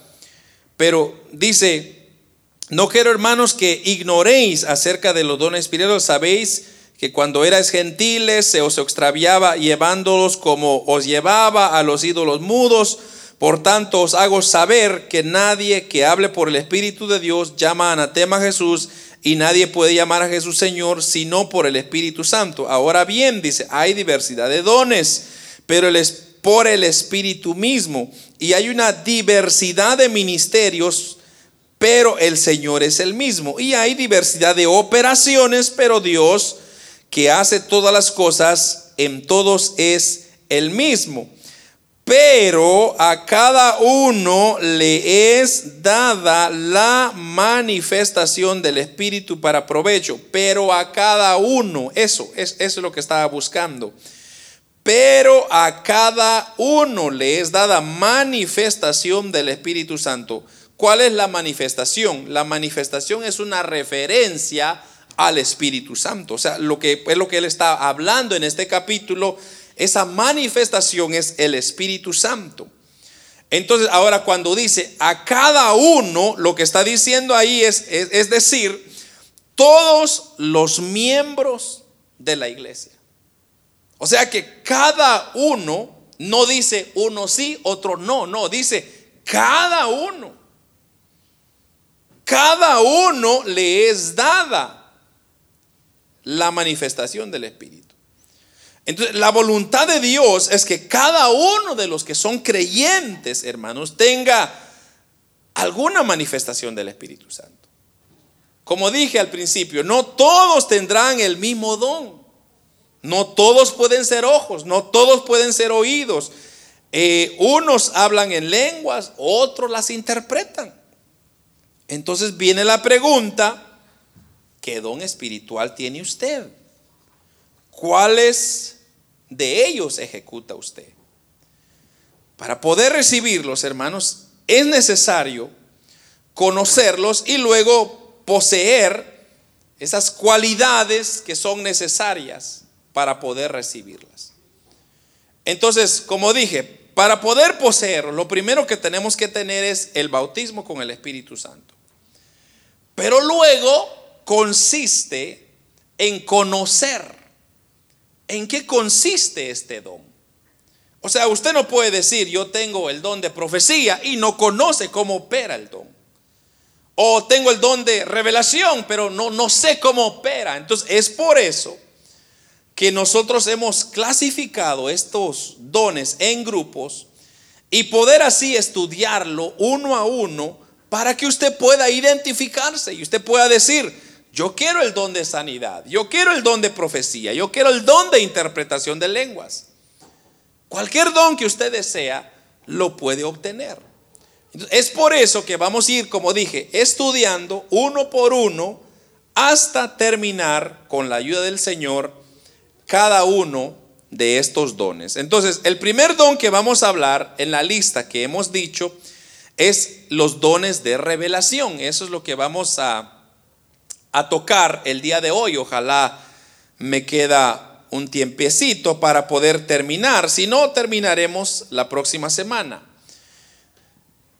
pero dice, no quiero, hermanos, que ignoréis acerca de los dones espirituales. Sabéis que cuando erais gentiles se os extraviaba llevándolos como os llevaba a los ídolos mudos. Por tanto, os hago saber que nadie que hable por el Espíritu de Dios llama anatema a Jesús y nadie puede llamar a Jesús Señor sino por el Espíritu Santo. Ahora bien, dice, hay diversidad de dones, pero es por el Espíritu mismo. Y hay una diversidad de ministerios pero el Señor es el mismo. Y hay diversidad de operaciones, pero Dios que hace todas las cosas en todos es el mismo. Pero a cada uno le es dada la manifestación del Espíritu para provecho. Pero a cada uno, eso, es, eso es lo que estaba buscando. Pero a cada uno le es dada manifestación del Espíritu Santo ¿Cuál es la manifestación? La manifestación es una referencia al Espíritu Santo. O sea, lo que es lo que él está hablando en este capítulo, esa manifestación es el Espíritu Santo. Entonces, ahora cuando dice a cada uno, lo que está diciendo ahí es, es, decir, todos los miembros de la iglesia. O sea que cada uno no dice uno sí, otro no, no, dice cada uno cada uno le es dada la manifestación del Espíritu. Entonces, la voluntad de Dios es que cada uno de los que son creyentes, hermanos, tenga alguna manifestación del Espíritu Santo. Como dije al principio, no todos tendrán el mismo don. No todos pueden ser ojos, no todos pueden ser oídos. Eh, unos hablan en lenguas, otros las interpretan. Entonces viene la pregunta, ¿qué don espiritual tiene usted? ¿Cuáles de ellos ejecuta usted? Para poder recibirlos, hermanos, es necesario conocerlos y luego poseer esas cualidades que son necesarias para poder recibirlas. Entonces, como dije, para poder poseerlos, lo primero que tenemos que tener es el bautismo con el Espíritu Santo. Pero luego consiste en conocer en qué consiste este don. O sea, usted no puede decir yo tengo el don de profecía y no conoce cómo opera el don. O tengo el don de revelación, pero no, no sé cómo opera. Entonces es por eso que nosotros hemos clasificado estos dones en grupos y poder así estudiarlo uno a uno para que usted pueda identificarse y usted pueda decir, yo quiero el don de sanidad, yo quiero el don de profecía, yo quiero el don de interpretación de lenguas. Cualquier don que usted desea, lo puede obtener. Es por eso que vamos a ir, como dije, estudiando uno por uno hasta terminar con la ayuda del Señor cada uno de estos dones. Entonces, el primer don que vamos a hablar en la lista que hemos dicho es los dones de revelación. Eso es lo que vamos a, a tocar el día de hoy. Ojalá me queda un tiempecito para poder terminar. Si no, terminaremos la próxima semana.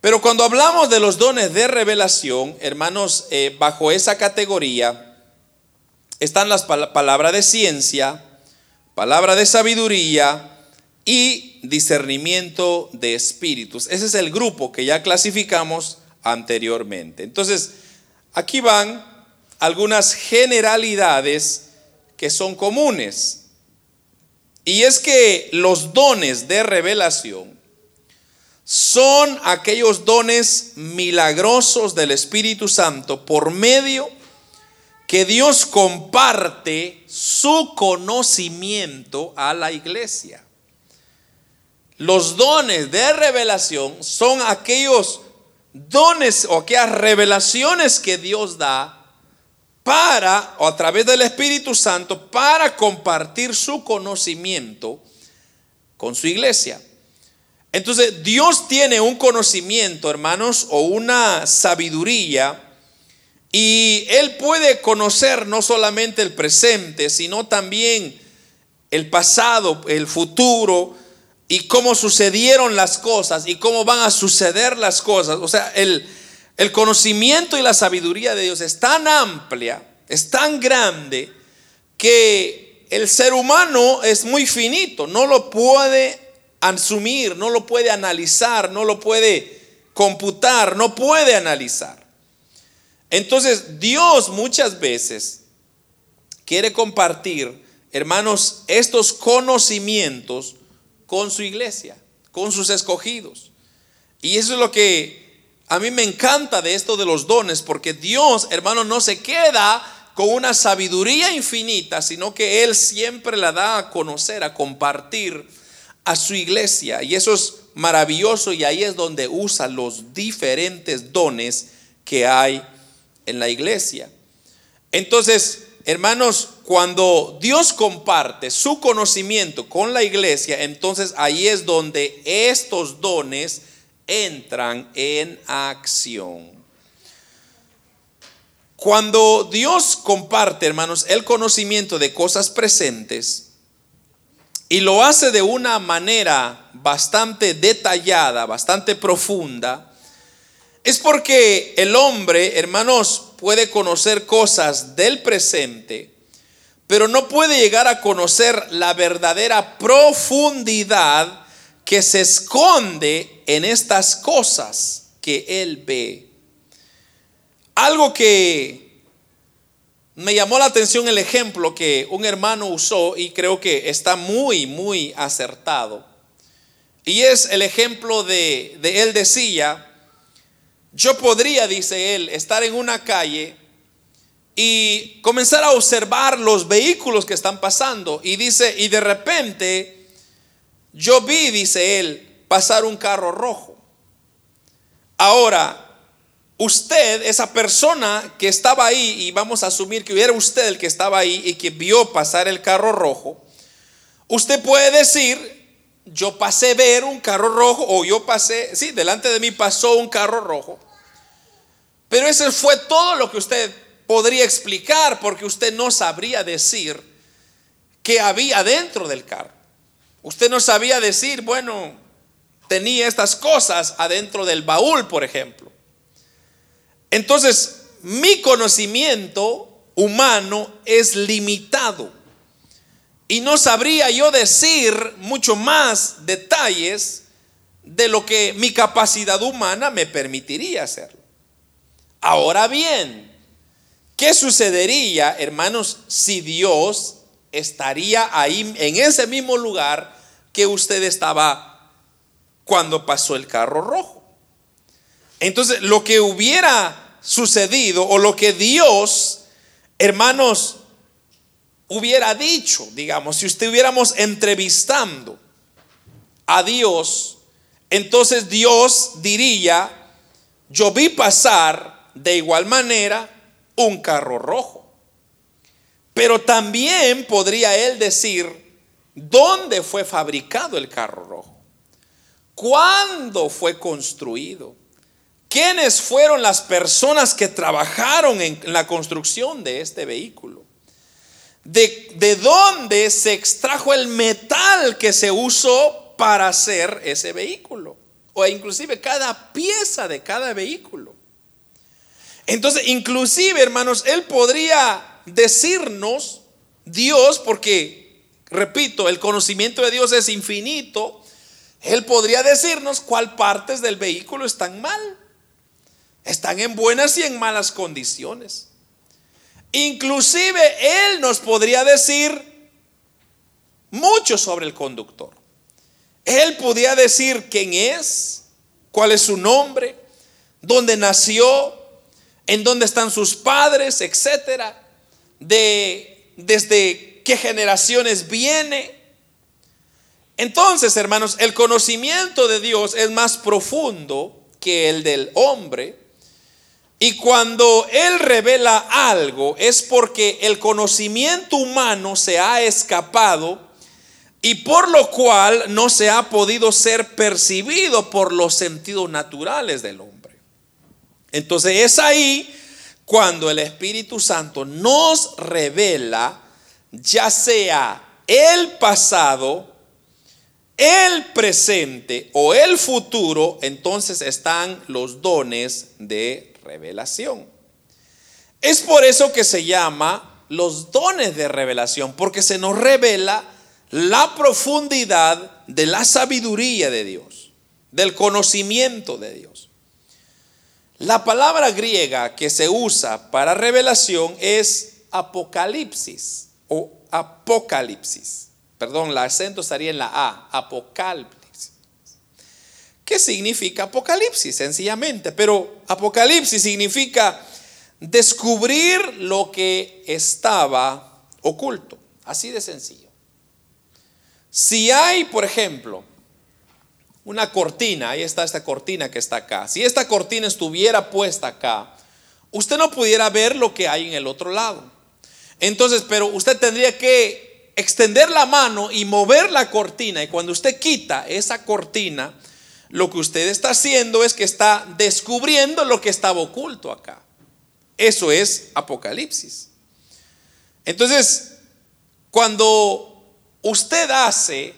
Pero cuando hablamos de los dones de revelación, hermanos, eh, bajo esa categoría están las palabras de ciencia, palabra de sabiduría, y discernimiento de espíritus. Ese es el grupo que ya clasificamos anteriormente. Entonces, aquí van algunas generalidades que son comunes. Y es que los dones de revelación son aquellos dones milagrosos del Espíritu Santo por medio que Dios comparte su conocimiento a la iglesia. Los dones de revelación son aquellos dones o aquellas revelaciones que Dios da para, o a través del Espíritu Santo, para compartir su conocimiento con su iglesia. Entonces, Dios tiene un conocimiento, hermanos, o una sabiduría, y Él puede conocer no solamente el presente, sino también el pasado, el futuro, y cómo sucedieron las cosas y cómo van a suceder las cosas. O sea, el, el conocimiento y la sabiduría de Dios es tan amplia, es tan grande, que el ser humano es muy finito, no lo puede asumir, no lo puede analizar, no lo puede computar, no puede analizar. Entonces Dios muchas veces quiere compartir, hermanos, estos conocimientos con su iglesia, con sus escogidos. Y eso es lo que a mí me encanta de esto de los dones, porque Dios, hermano, no se queda con una sabiduría infinita, sino que Él siempre la da a conocer, a compartir a su iglesia. Y eso es maravilloso y ahí es donde usa los diferentes dones que hay en la iglesia. Entonces, hermanos, cuando Dios comparte su conocimiento con la iglesia, entonces ahí es donde estos dones entran en acción. Cuando Dios comparte, hermanos, el conocimiento de cosas presentes y lo hace de una manera bastante detallada, bastante profunda, es porque el hombre, hermanos, puede conocer cosas del presente, pero no puede llegar a conocer la verdadera profundidad que se esconde en estas cosas que él ve. Algo que me llamó la atención el ejemplo que un hermano usó y creo que está muy, muy acertado. Y es el ejemplo de, de él decía, yo podría, dice él, estar en una calle y comenzar a observar los vehículos que están pasando. Y dice, y de repente yo vi, dice él, pasar un carro rojo. Ahora, usted, esa persona que estaba ahí, y vamos a asumir que era usted el que estaba ahí y que vio pasar el carro rojo, usted puede decir, yo pasé ver un carro rojo o yo pasé, sí, delante de mí pasó un carro rojo. Pero eso fue todo lo que usted podría explicar porque usted no sabría decir qué había dentro del carro. Usted no sabía decir, bueno, tenía estas cosas adentro del baúl, por ejemplo. Entonces, mi conocimiento humano es limitado. Y no sabría yo decir mucho más detalles de lo que mi capacidad humana me permitiría hacerlo. Ahora bien, ¿qué sucedería, hermanos, si Dios estaría ahí en ese mismo lugar que usted estaba cuando pasó el carro rojo. Entonces, lo que hubiera sucedido o lo que Dios, hermanos, hubiera dicho, digamos, si estuviéramos entrevistando a Dios, entonces Dios diría, yo vi pasar de igual manera un carro rojo. Pero también podría él decir dónde fue fabricado el carro rojo, cuándo fue construido, quiénes fueron las personas que trabajaron en la construcción de este vehículo, de, de dónde se extrajo el metal que se usó para hacer ese vehículo, o inclusive cada pieza de cada vehículo. Entonces, inclusive, hermanos, él podría decirnos Dios, porque, repito, el conocimiento de Dios es infinito, Él podría decirnos cuál partes del vehículo están mal. Están en buenas y en malas condiciones. Inclusive Él nos podría decir mucho sobre el conductor. Él podría decir quién es, cuál es su nombre, dónde nació, en dónde están sus padres, etcétera de desde qué generaciones viene. Entonces, hermanos, el conocimiento de Dios es más profundo que el del hombre. Y cuando Él revela algo es porque el conocimiento humano se ha escapado y por lo cual no se ha podido ser percibido por los sentidos naturales del hombre. Entonces es ahí cuando el Espíritu Santo nos revela ya sea el pasado, el presente o el futuro, entonces están los dones de revelación. Es por eso que se llama los dones de revelación, porque se nos revela la profundidad de la sabiduría de Dios, del conocimiento de Dios. La palabra griega que se usa para revelación es apocalipsis o apocalipsis. Perdón, el acento estaría en la A, apocalipsis. ¿Qué significa apocalipsis? Sencillamente, pero apocalipsis significa descubrir lo que estaba oculto. Así de sencillo. Si hay, por ejemplo, una cortina, ahí está esta cortina que está acá. Si esta cortina estuviera puesta acá, usted no pudiera ver lo que hay en el otro lado. Entonces, pero usted tendría que extender la mano y mover la cortina. Y cuando usted quita esa cortina, lo que usted está haciendo es que está descubriendo lo que estaba oculto acá. Eso es Apocalipsis. Entonces, cuando usted hace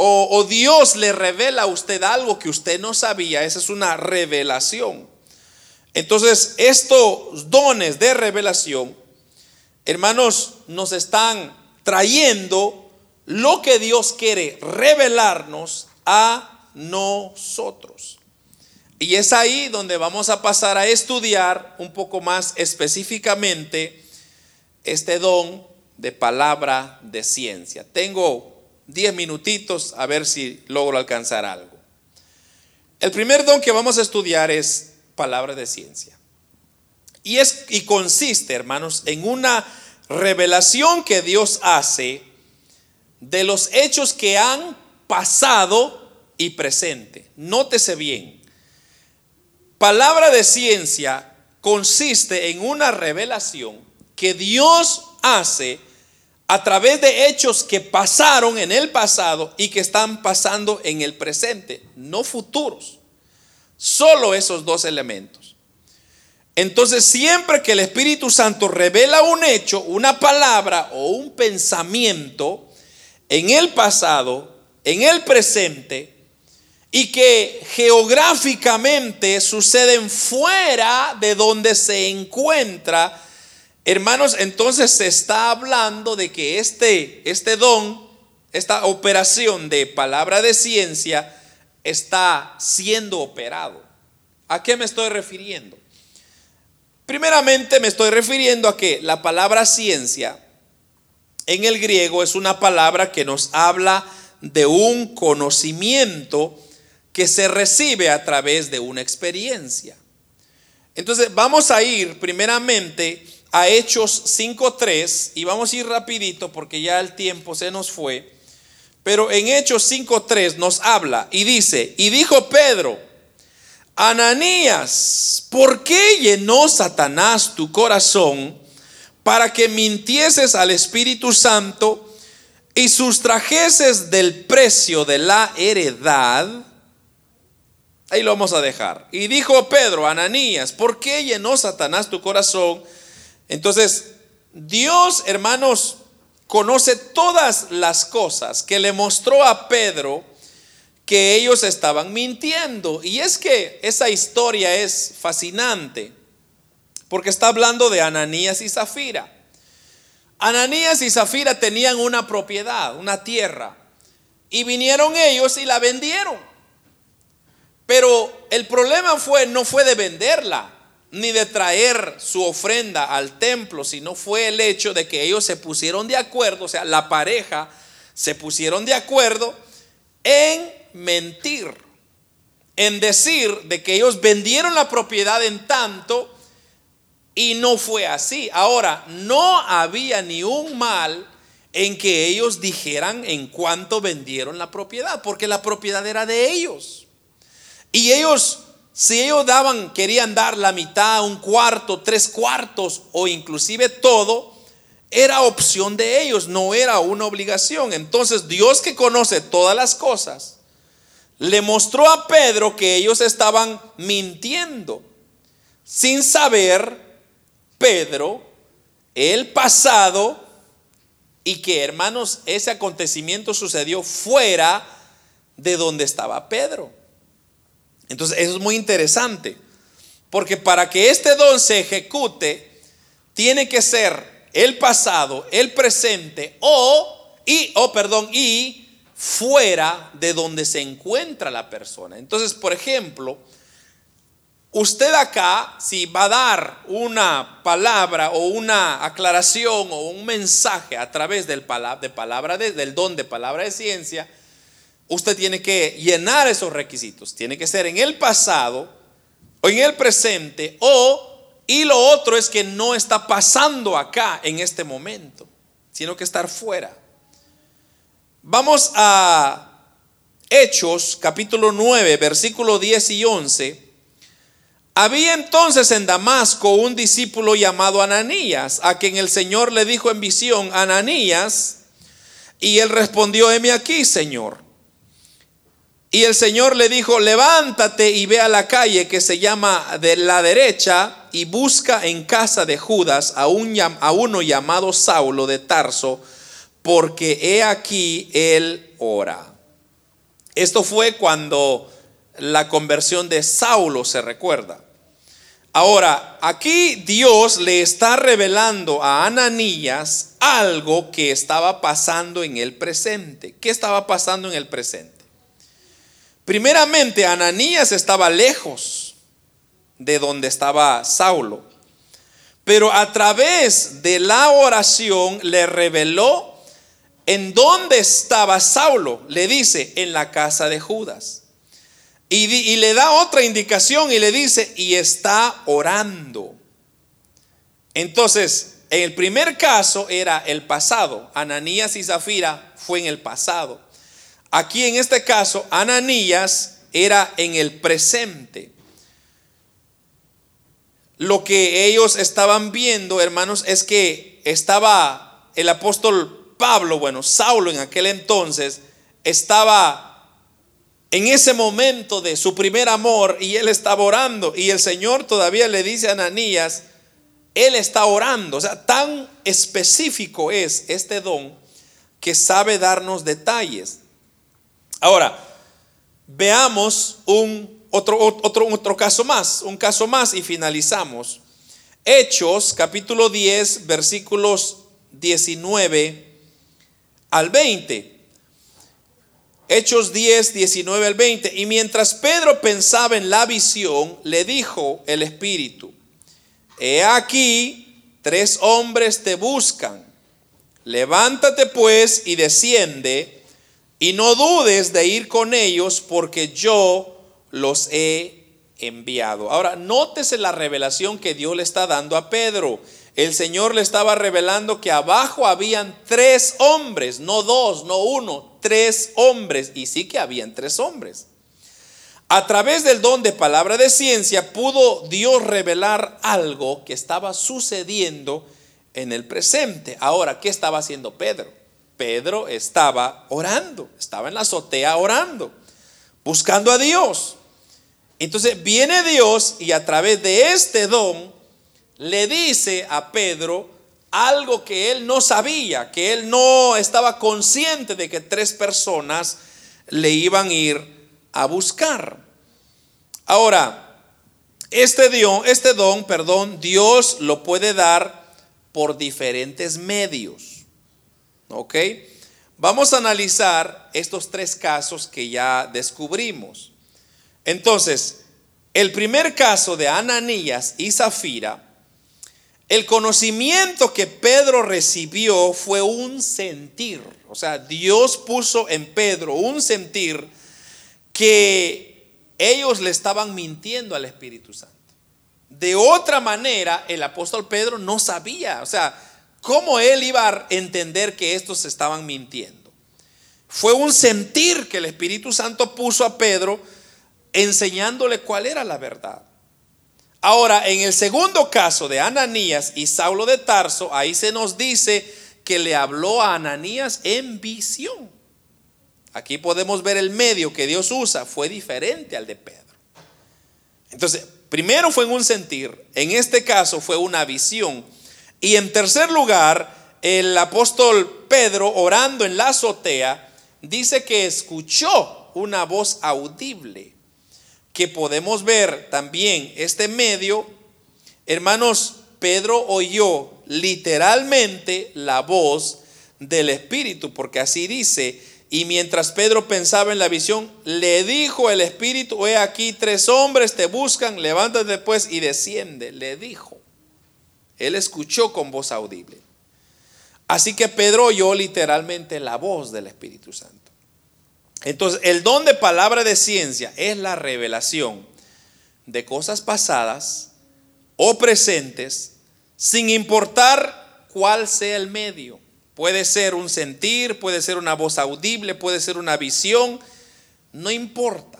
o, Dios le revela a usted algo que usted no sabía, esa es una revelación. Entonces, estos dones de revelación, hermanos, nos están trayendo lo que Dios quiere revelarnos a nosotros. Y es ahí donde vamos a pasar a estudiar un poco más específicamente este don de palabra de ciencia. Tengo 10 minutitos a ver si logro alcanzar algo. El primer don que vamos a estudiar es palabra de ciencia. Y, es, y consiste, hermanos, en una revelación que Dios hace de los hechos que han pasado y presente. Nótese bien. Palabra de ciencia consiste en una revelación que Dios hace a través de hechos que pasaron en el pasado y que están pasando en el presente, no futuros. Solo esos dos elementos. Entonces, siempre que el Espíritu Santo revela un hecho, una palabra o un pensamiento en el pasado, en el presente, y que geográficamente suceden fuera de donde se encuentra, hermanos, entonces se está hablando de que este, este don, esta operación de palabra de ciencia, está siendo operado. ¿A qué me estoy refiriendo? Primeramente me estoy refiriendo a que la palabra ciencia en el griego es una palabra que nos habla de un conocimiento que se recibe a través de una experiencia. Entonces vamos a ir primeramente a Hechos 5.3 y vamos a ir rapidito porque ya el tiempo se nos fue. Pero en Hechos 5.3 nos habla y dice, y dijo Pedro, Ananías, ¿por qué llenó Satanás tu corazón para que mintieses al Espíritu Santo y sustrajeses del precio de la heredad? Ahí lo vamos a dejar. Y dijo Pedro, Ananías, ¿por qué llenó Satanás tu corazón? Entonces, Dios, hermanos, conoce todas las cosas que le mostró a Pedro que ellos estaban mintiendo. Y es que esa historia es fascinante, porque está hablando de Ananías y Zafira. Ananías y Zafira tenían una propiedad, una tierra, y vinieron ellos y la vendieron. Pero el problema fue, no fue de venderla, ni de traer su ofrenda al templo, sino fue el hecho de que ellos se pusieron de acuerdo, o sea, la pareja se pusieron de acuerdo en mentir, en decir de que ellos vendieron la propiedad en tanto y no fue así. Ahora, no había ni un mal en que ellos dijeran en cuánto vendieron la propiedad, porque la propiedad era de ellos. Y ellos, si ellos daban, querían dar la mitad, un cuarto, tres cuartos o inclusive todo, era opción de ellos, no era una obligación. Entonces Dios que conoce todas las cosas, le mostró a Pedro que ellos estaban mintiendo, sin saber Pedro el pasado y que hermanos, ese acontecimiento sucedió fuera de donde estaba Pedro. Entonces, eso es muy interesante, porque para que este don se ejecute, tiene que ser el pasado, el presente o, y, o perdón, y fuera de donde se encuentra la persona. Entonces, por ejemplo, usted acá, si va a dar una palabra o una aclaración o un mensaje a través del, de palabra del don de palabra de ciencia, usted tiene que llenar esos requisitos. Tiene que ser en el pasado o en el presente o, y lo otro es que no está pasando acá en este momento, sino que estar fuera. Vamos a Hechos capítulo 9, versículo 10 y 11. Había entonces en Damasco un discípulo llamado Ananías, a quien el Señor le dijo en visión, Ananías, y él respondió, heme aquí, Señor. Y el Señor le dijo, levántate y ve a la calle que se llama de la derecha y busca en casa de Judas a, un, a uno llamado Saulo de Tarso, porque he aquí él ora. Esto fue cuando la conversión de Saulo se recuerda. Ahora, aquí Dios le está revelando a Ananías algo que estaba pasando en el presente. ¿Qué estaba pasando en el presente? Primeramente, Ananías estaba lejos de donde estaba Saulo, pero a través de la oración le reveló ¿En dónde estaba Saulo? Le dice, en la casa de Judas. Y, le da otra indicación y le dice, y está orando. Entonces, en el primer caso era el pasado. Ananías y Zafira fue en el pasado. Aquí en este caso, Ananías era en el presente. Lo que ellos estaban viendo, hermanos, es que estaba el apóstol Pablo, bueno, Saulo en aquel entonces estaba en ese momento de su primer amor y él estaba orando y el Señor todavía le dice a Ananías, él está orando, o sea, tan específico es este don que sabe darnos detalles. Ahora, veamos un otro, otro, otro caso más, un caso más y finalizamos. Hechos capítulo 10 versículos 19 al 20. Hechos 10, 19 al 20. Y mientras Pedro pensaba en la visión, le dijo el Espíritu, he aquí, tres hombres te buscan. Levántate pues y desciende, y no dudes de ir con ellos, porque yo los he enviado. Ahora, nótese la revelación que Dios le está dando a Pedro el Señor le estaba revelando que abajo habían tres hombres, no dos, no uno, tres hombres. Y sí que habían tres hombres. A través del don de palabra de ciencia pudo Dios revelar algo que estaba sucediendo en el presente. Ahora, ¿qué estaba haciendo Pedro? Pedro estaba orando, estaba en la azotea orando, buscando a Dios. Entonces viene Dios y a través de este don le dice a Pedro algo que él no sabía, que él no estaba consciente de que tres personas le iban a ir a buscar. Ahora, este don, este don, perdón, Dios lo puede dar por diferentes medios. ¿Ok? Vamos a analizar estos tres casos que ya descubrimos. Entonces, el primer caso de Ananías y Zafira el conocimiento que Pedro recibió fue un sentir. O sea, Dios puso en Pedro un sentir que ellos le estaban mintiendo al Espíritu Santo. De otra manera, el apóstol Pedro no sabía, o sea, cómo él iba a entender que estos estaban mintiendo. Fue un sentir que el Espíritu Santo puso a Pedro enseñándole cuál era la verdad. Ahora, en el segundo caso de Ananías y Saulo de Tarso, ahí se nos dice que le habló a Ananías en visión. Aquí podemos ver el medio que Dios usa, fue diferente al de Pedro. Entonces, primero fue en un sentir, en este caso fue una visión. Y en tercer lugar, el apóstol Pedro, orando en la azotea, dice que escuchó una voz audible, que podemos ver también este medio. Hermanos, Pedro oyó literalmente la voz del Espíritu, porque así dice, y mientras Pedro pensaba en la visión, le dijo el Espíritu, he aquí tres hombres te buscan, levántate pues y desciende, le dijo. Él escuchó con voz audible. Así que Pedro oyó literalmente la voz del Espíritu Santo. Entonces, el don de palabra de ciencia es la revelación de cosas pasadas o presentes, sin importar cuál sea el medio. Puede ser un sentir, puede ser una voz audible, puede ser una visión, no importa.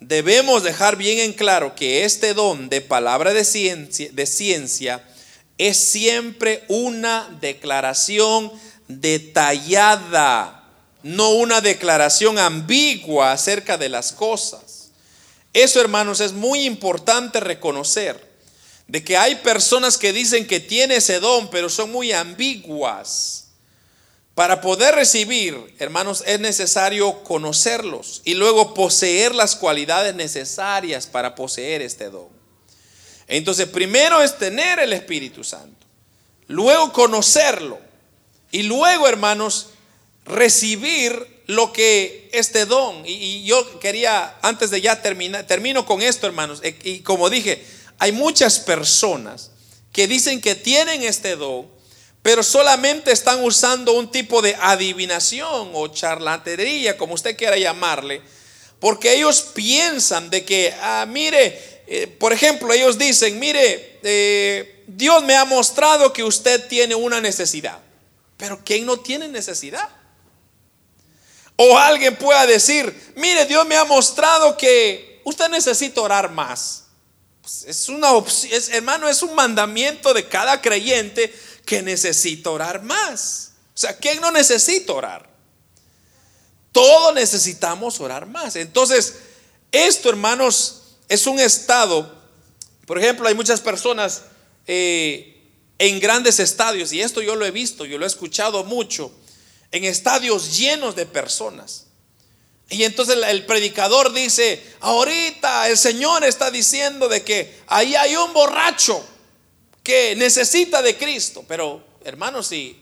Debemos dejar bien en claro que este don de palabra de ciencia, de ciencia es siempre una declaración detallada, no una declaración ambigua acerca de las cosas. Eso, hermanos, es muy importante reconocer de que hay personas que dicen que tiene ese don, pero son muy ambiguas. Para poder recibir, hermanos, es necesario conocerlos y luego poseer las cualidades necesarias para poseer este don. Entonces, primero es tener el Espíritu Santo, luego conocerlo y luego, hermanos, recibir lo que este don. Y, yo quería, antes de ya terminar, termino con esto, hermanos, y como dije, hay muchas personas que dicen que tienen este don, pero solamente están usando un tipo de adivinación o charlatería, como usted quiera llamarle, porque ellos piensan de que, ah, mire, eh, por ejemplo, ellos dicen, mire, eh, Dios me ha mostrado que usted tiene una necesidad, pero ¿quién no tiene necesidad? O alguien pueda decir, mire, Dios me ha mostrado que usted necesita orar más. Pues, es una opción, hermano, es un mandamiento de cada creyente que necesita orar más. O sea, ¿quién no necesita orar? Todos necesitamos orar más. Entonces, esto, hermanos, es un estado. Por ejemplo, hay muchas personas eh, en grandes estadios, y esto yo lo he visto, yo lo he escuchado mucho, en estadios llenos de personas. Y entonces el predicador dice, ahorita el Señor está diciendo de que ahí hay un borracho que necesita de Cristo. Pero hermanos, si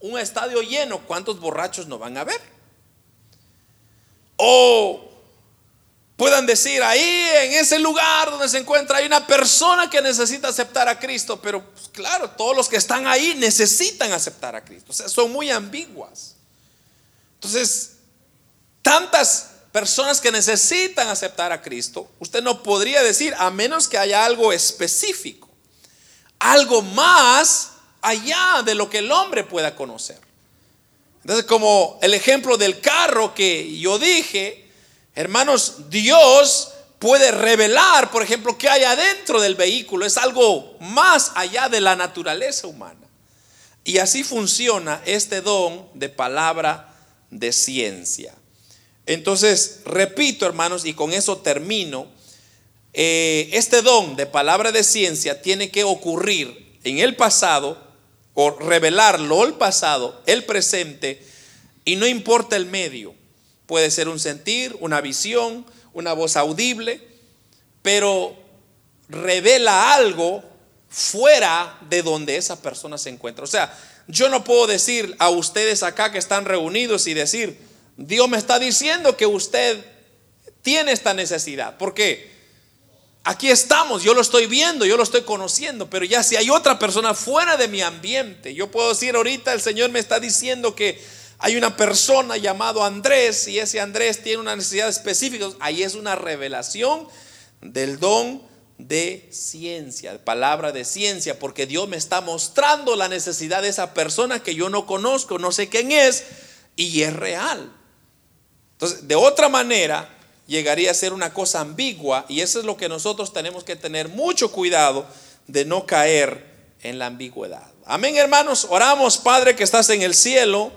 un estadio lleno, ¿cuántos borrachos no van a ver? O puedan decir, ahí en ese lugar donde se encuentra hay una persona que necesita aceptar a Cristo, pero pues, claro, todos los que están ahí necesitan aceptar a Cristo. O sea, son muy ambiguas. Entonces, tantas personas que necesitan aceptar a Cristo, usted no podría decir a menos que haya algo específico, algo más allá de lo que el hombre pueda conocer. Entonces, como el ejemplo del carro que yo dije, hermanos, Dios puede revelar, por ejemplo, qué hay adentro del vehículo. Es algo más allá de la naturaleza humana. Y así funciona este don de palabra de ciencia. Entonces, repito, hermanos, y con eso termino, eh, este don de palabra de ciencia tiene que ocurrir en el pasado, o revelarlo el pasado, el presente, y no importa el medio. Puede ser un sentir, una visión, una voz audible, pero revela algo fuera de donde esa persona se encuentra. O sea, yo no puedo decir a ustedes acá que están reunidos y decir, Dios me está diciendo que usted tiene esta necesidad. Porque aquí estamos, yo lo estoy viendo, yo lo estoy conociendo, pero ya si hay otra persona fuera de mi ambiente, yo puedo decir ahorita el Señor me está diciendo que hay una persona llamado Andrés y ese Andrés tiene una necesidad específica. Ahí es una revelación del don de ciencia, palabra de ciencia, porque Dios me está mostrando la necesidad de esa persona que yo no conozco, no sé quién es, y es real. Entonces, de otra manera, llegaría a ser una cosa ambigua y eso es lo que nosotros tenemos que tener mucho cuidado de no caer en la ambigüedad. Amén, hermanos. Oramos, Padre, que estás en el cielo.